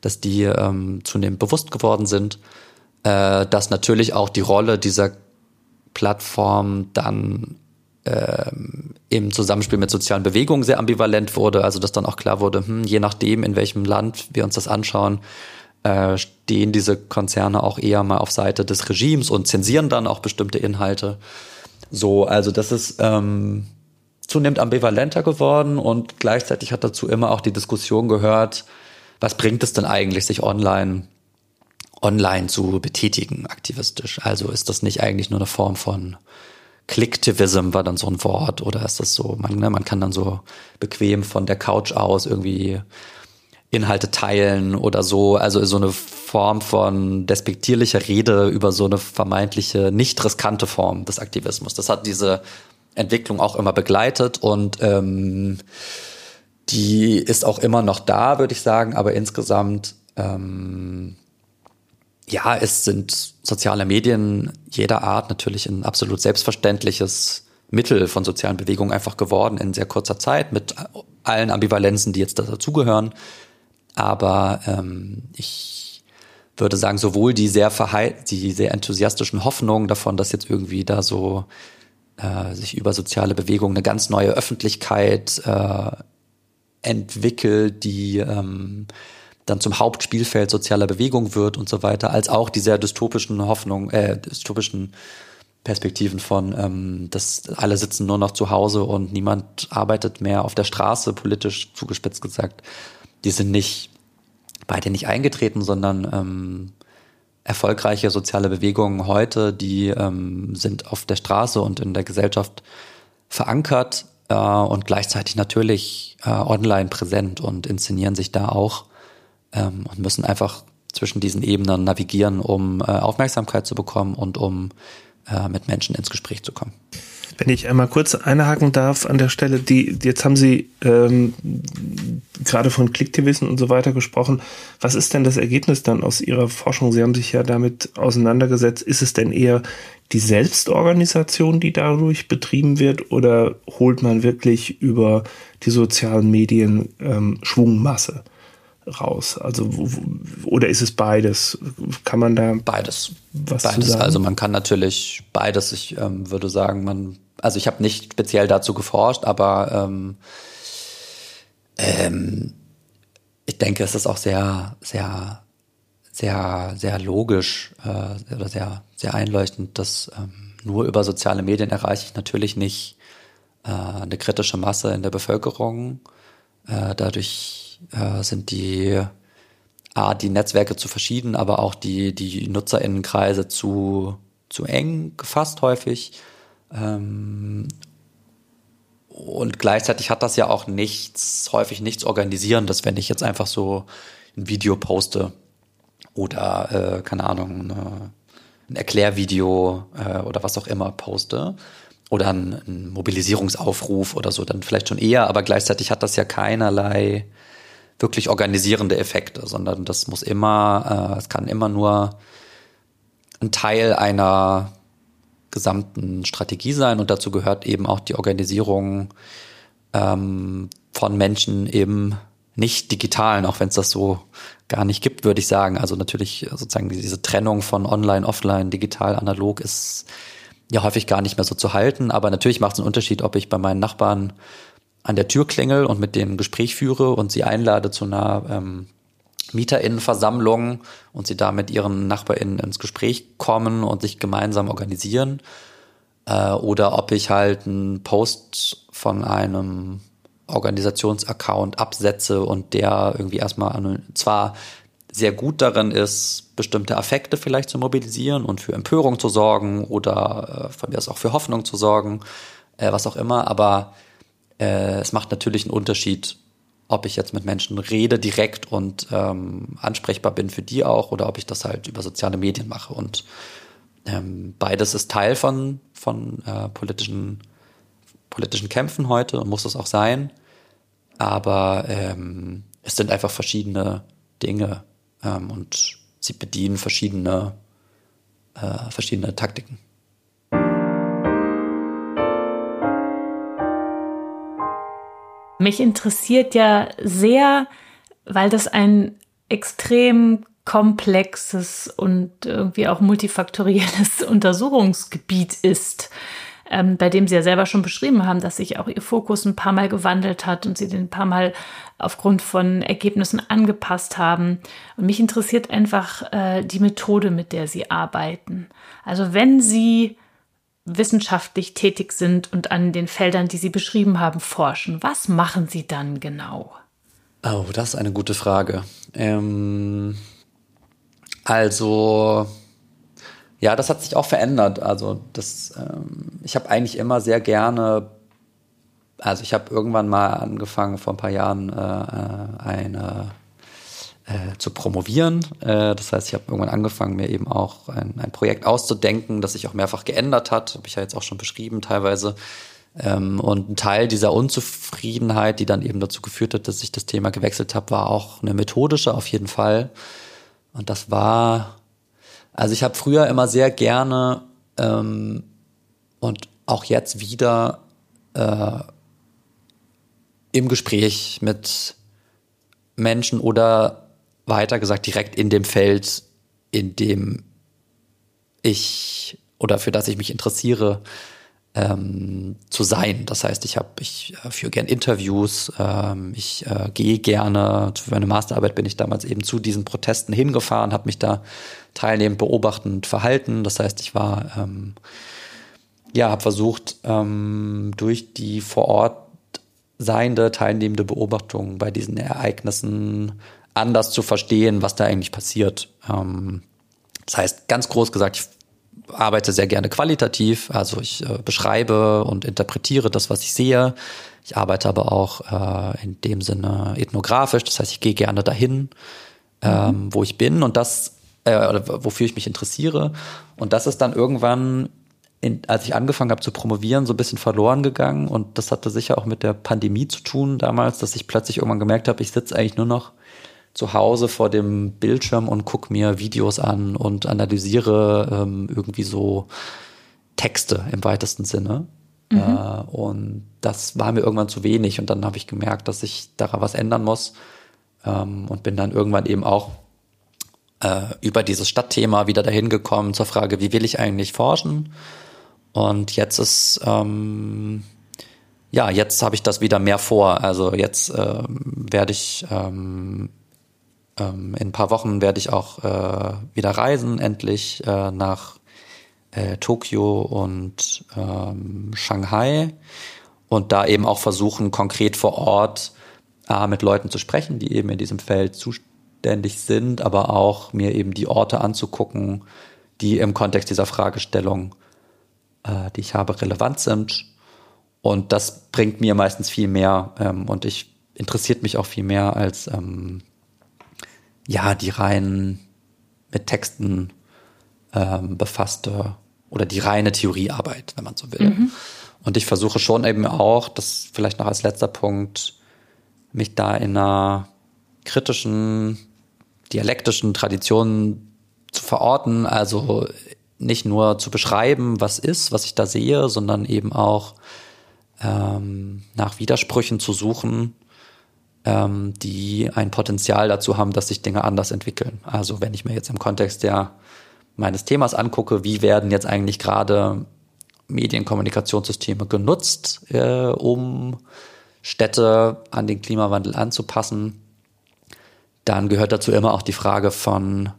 dass die ähm, zunehmend bewusst geworden sind, äh, dass natürlich auch die Rolle dieser Plattform dann ähm, im Zusammenspiel mit sozialen Bewegungen sehr ambivalent wurde, also dass dann auch klar wurde, hm, je nachdem, in welchem Land wir uns das anschauen, äh, stehen diese Konzerne auch eher mal auf Seite des Regimes und zensieren dann auch bestimmte Inhalte. So, also das ist ähm, zunehmend ambivalenter geworden und gleichzeitig hat dazu immer auch die Diskussion gehört, was bringt es denn eigentlich, sich online online zu betätigen, aktivistisch? Also ist das nicht eigentlich nur eine Form von Clicktivism war dann so ein Wort oder ist das so, man, ne, man kann dann so bequem von der Couch aus irgendwie Inhalte teilen oder so, also so eine Form von despektierlicher Rede über so eine vermeintliche nicht riskante Form des Aktivismus. Das hat diese Entwicklung auch immer begleitet und ähm, die ist auch immer noch da, würde ich sagen, aber insgesamt ähm, ja, es sind soziale Medien jeder Art natürlich ein absolut selbstverständliches Mittel von sozialen Bewegungen einfach geworden in sehr kurzer Zeit mit allen Ambivalenzen, die jetzt dazugehören. Aber ähm, ich würde sagen, sowohl die sehr verheilt, die sehr enthusiastischen Hoffnungen davon, dass jetzt irgendwie da so äh, sich über soziale Bewegungen eine ganz neue Öffentlichkeit äh, entwickelt, die ähm, dann zum Hauptspielfeld sozialer Bewegung wird und so weiter, als auch die sehr dystopischen Hoffnungen, äh, dystopischen Perspektiven von, ähm, dass alle sitzen nur noch zu Hause und niemand arbeitet mehr auf der Straße, politisch zugespitzt gesagt. Die sind nicht beide nicht eingetreten, sondern ähm, erfolgreiche soziale Bewegungen heute, die ähm, sind auf der Straße und in der Gesellschaft verankert äh, und gleichzeitig natürlich äh, online präsent und inszenieren sich da auch ähm, und müssen einfach zwischen diesen Ebenen navigieren, um äh, Aufmerksamkeit zu bekommen und um äh, mit Menschen ins Gespräch zu kommen. Wenn ich einmal kurz einhaken darf an der Stelle, die jetzt haben Sie ähm, gerade von Klicktivissen und so weiter gesprochen. Was ist denn das Ergebnis dann aus Ihrer Forschung? Sie haben sich ja damit auseinandergesetzt. Ist es denn eher die Selbstorganisation, die dadurch betrieben wird, oder holt man wirklich über die sozialen Medien ähm, Schwungmasse? Raus? Also oder ist es beides? Kann man da beides? Was beides. Also man kann natürlich beides. Ich ähm, würde sagen, man also ich habe nicht speziell dazu geforscht, aber ähm, ähm, ich denke, es ist auch sehr, sehr, sehr, sehr logisch äh, oder sehr, sehr einleuchtend, dass ähm, nur über soziale Medien erreiche ich natürlich nicht äh, eine kritische Masse in der Bevölkerung. Äh, dadurch äh, sind die A, die Netzwerke zu verschieden, aber auch die, die NutzerInnenkreise zu, zu eng gefasst häufig. Ähm, und gleichzeitig hat das ja auch nichts, häufig nichts Organisierendes, wenn ich jetzt einfach so ein Video poste oder, äh, keine Ahnung, eine, ein Erklärvideo äh, oder was auch immer poste oder ein, ein Mobilisierungsaufruf oder so, dann vielleicht schon eher, aber gleichzeitig hat das ja keinerlei wirklich organisierende Effekte, sondern das muss immer, äh, es kann immer nur ein Teil einer gesamten Strategie sein und dazu gehört eben auch die Organisierung ähm, von Menschen eben nicht digitalen, auch wenn es das so gar nicht gibt, würde ich sagen. Also natürlich sozusagen diese Trennung von Online, Offline, Digital, Analog ist ja häufig gar nicht mehr so zu halten. Aber natürlich macht es einen Unterschied, ob ich bei meinen Nachbarn an der Tür klingel und mit denen Gespräch führe und sie einlade zu einer ähm, MieterInnenversammlung und sie da mit ihren NachbarInnen ins Gespräch kommen und sich gemeinsam organisieren. Äh, oder ob ich halt einen Post von einem Organisationsaccount absetze und der irgendwie erstmal zwar sehr gut darin ist, bestimmte Affekte vielleicht zu mobilisieren und für Empörung zu sorgen oder äh, von mir aus auch für Hoffnung zu sorgen, äh, was auch immer, aber äh, es macht natürlich einen Unterschied, ob ich jetzt mit Menschen rede direkt und ähm, ansprechbar bin für die auch oder ob ich das halt über soziale Medien mache. Und ähm, beides ist Teil von, von äh, politischen, politischen Kämpfen heute und muss es auch sein. Aber ähm, es sind einfach verschiedene Dinge ähm, und sie bedienen verschiedene, äh, verschiedene Taktiken. Mich interessiert ja sehr, weil das ein extrem komplexes und irgendwie auch multifaktorielles Untersuchungsgebiet ist, ähm, bei dem Sie ja selber schon beschrieben haben, dass sich auch Ihr Fokus ein paar Mal gewandelt hat und Sie den ein paar Mal aufgrund von Ergebnissen angepasst haben. Und mich interessiert einfach äh, die Methode, mit der Sie arbeiten. Also wenn Sie wissenschaftlich tätig sind und an den Feldern, die Sie beschrieben haben, forschen, was machen Sie dann genau? Oh, das ist eine gute Frage. Ähm, also, ja, das hat sich auch verändert. Also, das, ähm, ich habe eigentlich immer sehr gerne, also ich habe irgendwann mal angefangen vor ein paar Jahren äh, äh eine äh, zu promovieren. Äh, das heißt, ich habe irgendwann angefangen, mir eben auch ein, ein, Projekt auszudenken, das sich auch mehrfach geändert hat, habe ich ja jetzt auch schon beschrieben teilweise. Ähm, und ein Teil dieser Unzufriedenheit, die dann eben dazu geführt hat, dass ich das Thema gewechselt habe, war auch eine methodische auf jeden Fall. Und das war, also ich habe früher immer sehr gerne ähm, und auch jetzt wieder äh, im Gespräch mit Menschen oder weiter gesagt direkt in dem Feld, in dem ich oder für das ich mich interessiere, ähm, zu sein. Das heißt, ich habe, ich äh, führe gern Interviews, ähm, ich äh, gehe gerne, für meine Masterarbeit bin ich damals eben zu diesen Protesten hingefahren, habe mich da teilnehmend beobachtend verhalten. Das heißt, ich war, ähm, ja, habe versucht, ähm, durch die vor Ort seiende, teilnehmende Beobachtung bei diesen Ereignissen anders zu verstehen, was da eigentlich passiert. Ähm, das heißt, ganz groß gesagt, ich arbeite sehr gerne qualitativ, also ich äh, beschreibe und interpretiere das, was ich sehe. Ich arbeite aber auch äh, in dem Sinne ethnografisch, das heißt, ich gehe gerne dahin, ähm, wo ich bin und das, äh, wofür ich mich interessiere. Und das ist dann irgendwann, in, als ich angefangen habe zu promovieren, so ein bisschen verloren gegangen. Und das hatte sicher auch mit der Pandemie zu tun damals, dass ich plötzlich irgendwann gemerkt habe, ich sitze eigentlich nur noch zu Hause vor dem Bildschirm und gucke mir Videos an und analysiere ähm, irgendwie so Texte im weitesten Sinne. Mhm. Äh, und das war mir irgendwann zu wenig. Und dann habe ich gemerkt, dass ich daran was ändern muss. Ähm, und bin dann irgendwann eben auch äh, über dieses Stadtthema wieder dahin gekommen zur Frage, wie will ich eigentlich forschen? Und jetzt ist, ähm, ja, jetzt habe ich das wieder mehr vor. Also jetzt ähm, werde ich ähm, ähm, in ein paar Wochen werde ich auch äh, wieder reisen, endlich äh, nach äh, Tokio und ähm, Shanghai und da eben auch versuchen, konkret vor Ort äh, mit Leuten zu sprechen, die eben in diesem Feld zuständig sind, aber auch mir eben die Orte anzugucken, die im Kontext dieser Fragestellung, äh, die ich habe, relevant sind. Und das bringt mir meistens viel mehr ähm, und ich interessiert mich auch viel mehr als ähm, ja die rein mit Texten ähm, befasste oder die reine Theoriearbeit, wenn man so will. Mhm. Und ich versuche schon eben auch, das vielleicht noch als letzter Punkt, mich da in einer kritischen, dialektischen Tradition zu verorten, also nicht nur zu beschreiben, was ist, was ich da sehe, sondern eben auch ähm, nach Widersprüchen zu suchen, ähm, die ein Potenzial dazu haben, dass sich Dinge anders entwickeln. Also wenn ich mir jetzt im Kontext der meines Themas angucke, wie werden jetzt eigentlich gerade Medienkommunikationssysteme genutzt, äh, um Städte an den Klimawandel anzupassen, dann gehört dazu immer auch die Frage von,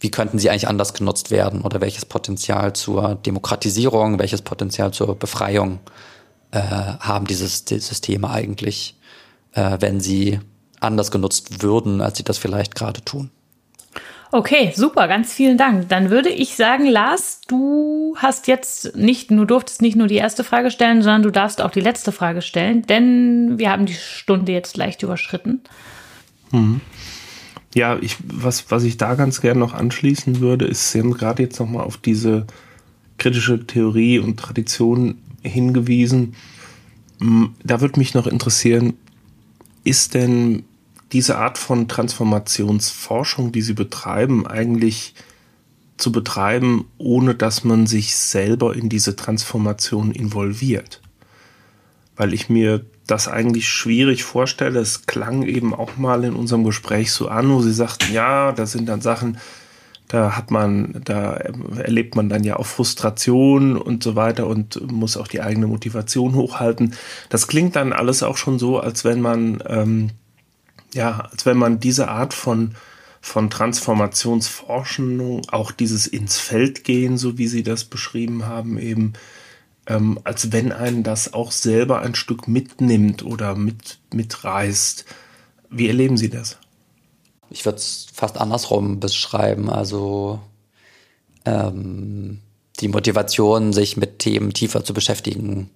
wie könnten sie eigentlich anders genutzt werden oder welches Potenzial zur Demokratisierung, welches Potenzial zur Befreiung äh, haben diese Systeme eigentlich, äh, wenn sie anders genutzt würden, als sie das vielleicht gerade tun. Okay, super, ganz vielen Dank. Dann würde ich sagen, Lars, du hast jetzt nicht, du durftest nicht nur die erste Frage stellen, sondern du darfst auch die letzte Frage stellen, denn wir haben die Stunde jetzt leicht überschritten. Mhm. Ja, ich, was, was ich da ganz gerne noch anschließen würde, ist, Sie haben gerade jetzt nochmal auf diese kritische Theorie und Tradition hingewiesen. Da würde mich noch interessieren, ist denn diese Art von Transformationsforschung, die Sie betreiben, eigentlich zu betreiben, ohne dass man sich selber in diese Transformation involviert? Weil ich mir das eigentlich schwierig vorstelle. Es klang eben auch mal in unserem Gespräch so an, wo Sie sagten, ja, da sind dann Sachen, da hat man, da erlebt man dann ja auch Frustration und so weiter und muss auch die eigene Motivation hochhalten. Das klingt dann alles auch schon so, als wenn man ähm, ja, als wenn man diese Art von, von Transformationsforschung, auch dieses ins Feld gehen, so wie Sie das beschrieben haben, eben, ähm, als wenn einen das auch selber ein Stück mitnimmt oder mit, mitreißt. Wie erleben Sie das? Ich würde es fast andersrum beschreiben. Also ähm, die Motivation, sich mit Themen tiefer zu beschäftigen,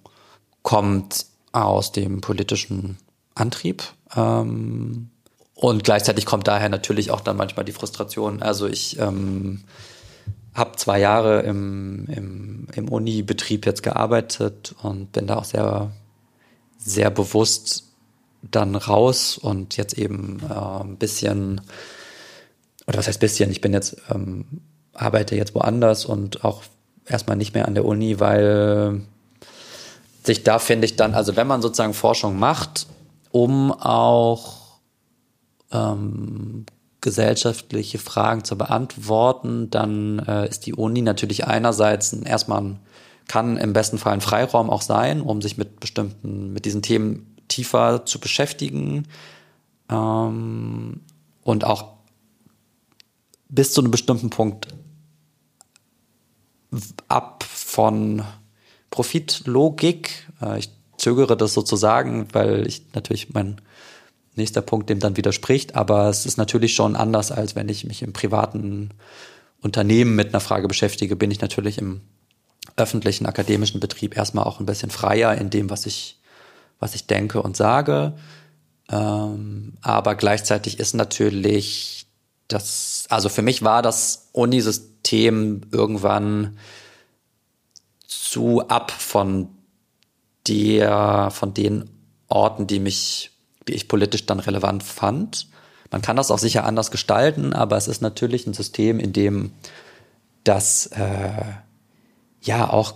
kommt aus dem politischen Antrieb. Ähm, und gleichzeitig kommt daher natürlich auch dann manchmal die Frustration. Also ich ähm, habe zwei Jahre im, im, im Uni-Betrieb jetzt gearbeitet und bin da auch sehr, sehr bewusst dann raus und jetzt eben äh, ein bisschen, oder was heißt bisschen, ich bin jetzt, ähm, arbeite jetzt woanders und auch erstmal nicht mehr an der Uni, weil sich da finde ich dann, also wenn man sozusagen Forschung macht, um auch ähm, gesellschaftliche Fragen zu beantworten, dann äh, ist die Uni natürlich einerseits erstmal ein, kann im besten Fall ein Freiraum auch sein, um sich mit bestimmten, mit diesen Themen tiefer zu beschäftigen ähm, und auch bis zu einem bestimmten Punkt ab von Profitlogik. Äh, ich zögere das sozusagen, weil ich natürlich mein nächster Punkt dem dann widerspricht, aber es ist natürlich schon anders, als wenn ich mich im privaten Unternehmen mit einer Frage beschäftige, bin ich natürlich im öffentlichen akademischen Betrieb erstmal auch ein bisschen freier in dem, was ich, was ich denke und sage. Ähm, aber gleichzeitig ist natürlich das, also für mich war das Unisystem irgendwann zu ab von der, von den Orten, die mich, die ich politisch dann relevant fand. Man kann das auch sicher anders gestalten, aber es ist natürlich ein System, in dem das äh, ja auch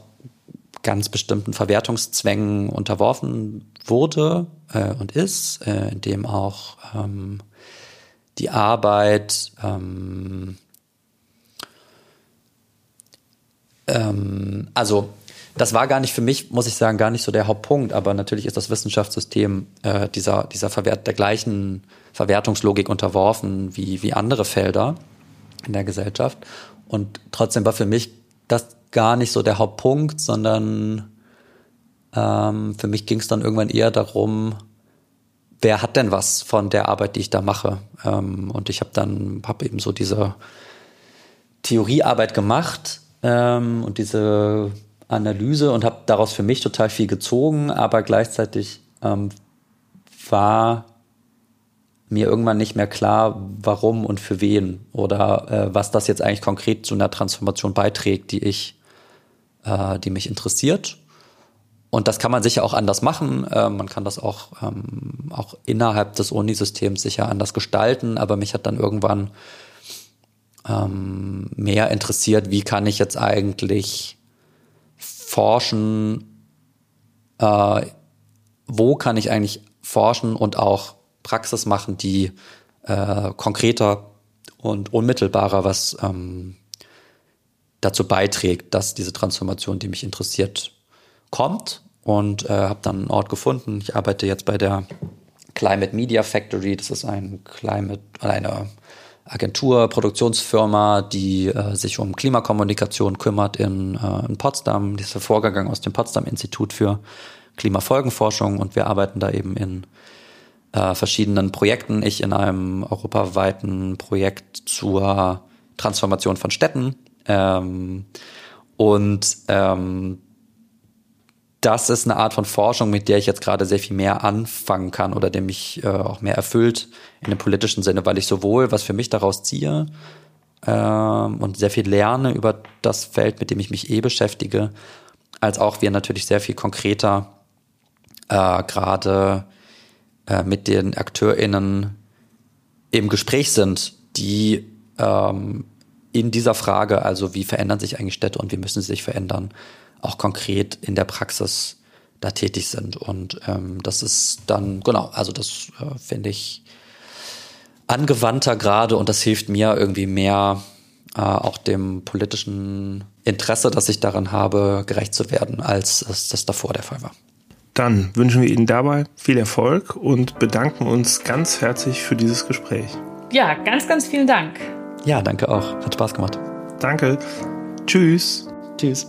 ganz bestimmten Verwertungszwängen unterworfen wurde äh, und ist, äh, in auch ähm, die Arbeit ähm, ähm, also das war gar nicht für mich, muss ich sagen, gar nicht so der Hauptpunkt, aber natürlich ist das Wissenschaftssystem äh, dieser, dieser Verwert, der gleichen Verwertungslogik unterworfen wie, wie andere Felder in der Gesellschaft. Und trotzdem war für mich das gar nicht so der Hauptpunkt, sondern ähm, für mich ging es dann irgendwann eher darum, wer hat denn was von der Arbeit, die ich da mache? Ähm, und ich habe dann hab eben so diese Theoriearbeit gemacht ähm, und diese Analyse und habe daraus für mich total viel gezogen, aber gleichzeitig ähm, war mir irgendwann nicht mehr klar, warum und für wen oder äh, was das jetzt eigentlich konkret zu einer Transformation beiträgt, die ich, äh, die mich interessiert. Und das kann man sicher auch anders machen. Äh, man kann das auch, ähm, auch innerhalb des Unisystems sicher anders gestalten. Aber mich hat dann irgendwann ähm, mehr interessiert, wie kann ich jetzt eigentlich forschen, äh, wo kann ich eigentlich forschen und auch Praxis machen, die äh, konkreter und unmittelbarer was ähm, dazu beiträgt, dass diese Transformation, die mich interessiert, kommt und äh, habe dann einen Ort gefunden. Ich arbeite jetzt bei der Climate Media Factory. Das ist ein Climate, eine Agentur, Produktionsfirma, die äh, sich um Klimakommunikation kümmert in, äh, in Potsdam. Dieser Vorgang aus dem Potsdam Institut für Klimafolgenforschung und wir arbeiten da eben in äh, verschiedenen Projekten. Ich in einem europaweiten Projekt zur Transformation von Städten. Ähm, und ähm, das ist eine Art von Forschung, mit der ich jetzt gerade sehr viel mehr anfangen kann oder der mich äh, auch mehr erfüllt in dem politischen Sinne, weil ich sowohl was für mich daraus ziehe ähm, und sehr viel lerne über das Feld, mit dem ich mich eh beschäftige, als auch wir natürlich sehr viel konkreter äh, gerade äh, mit den AkteurInnen im Gespräch sind, die ähm, in dieser Frage, also wie verändern sich eigentlich Städte und wie müssen sie sich verändern, auch konkret in der Praxis da tätig sind. Und ähm, das ist dann, genau, also das äh, finde ich angewandter gerade und das hilft mir irgendwie mehr äh, auch dem politischen Interesse, das ich daran habe, gerecht zu werden, als es das davor der Fall war. Dann wünschen wir Ihnen dabei viel Erfolg und bedanken uns ganz herzlich für dieses Gespräch. Ja, ganz, ganz vielen Dank. Ja, danke auch. Hat Spaß gemacht. Danke. Tschüss. Tschüss.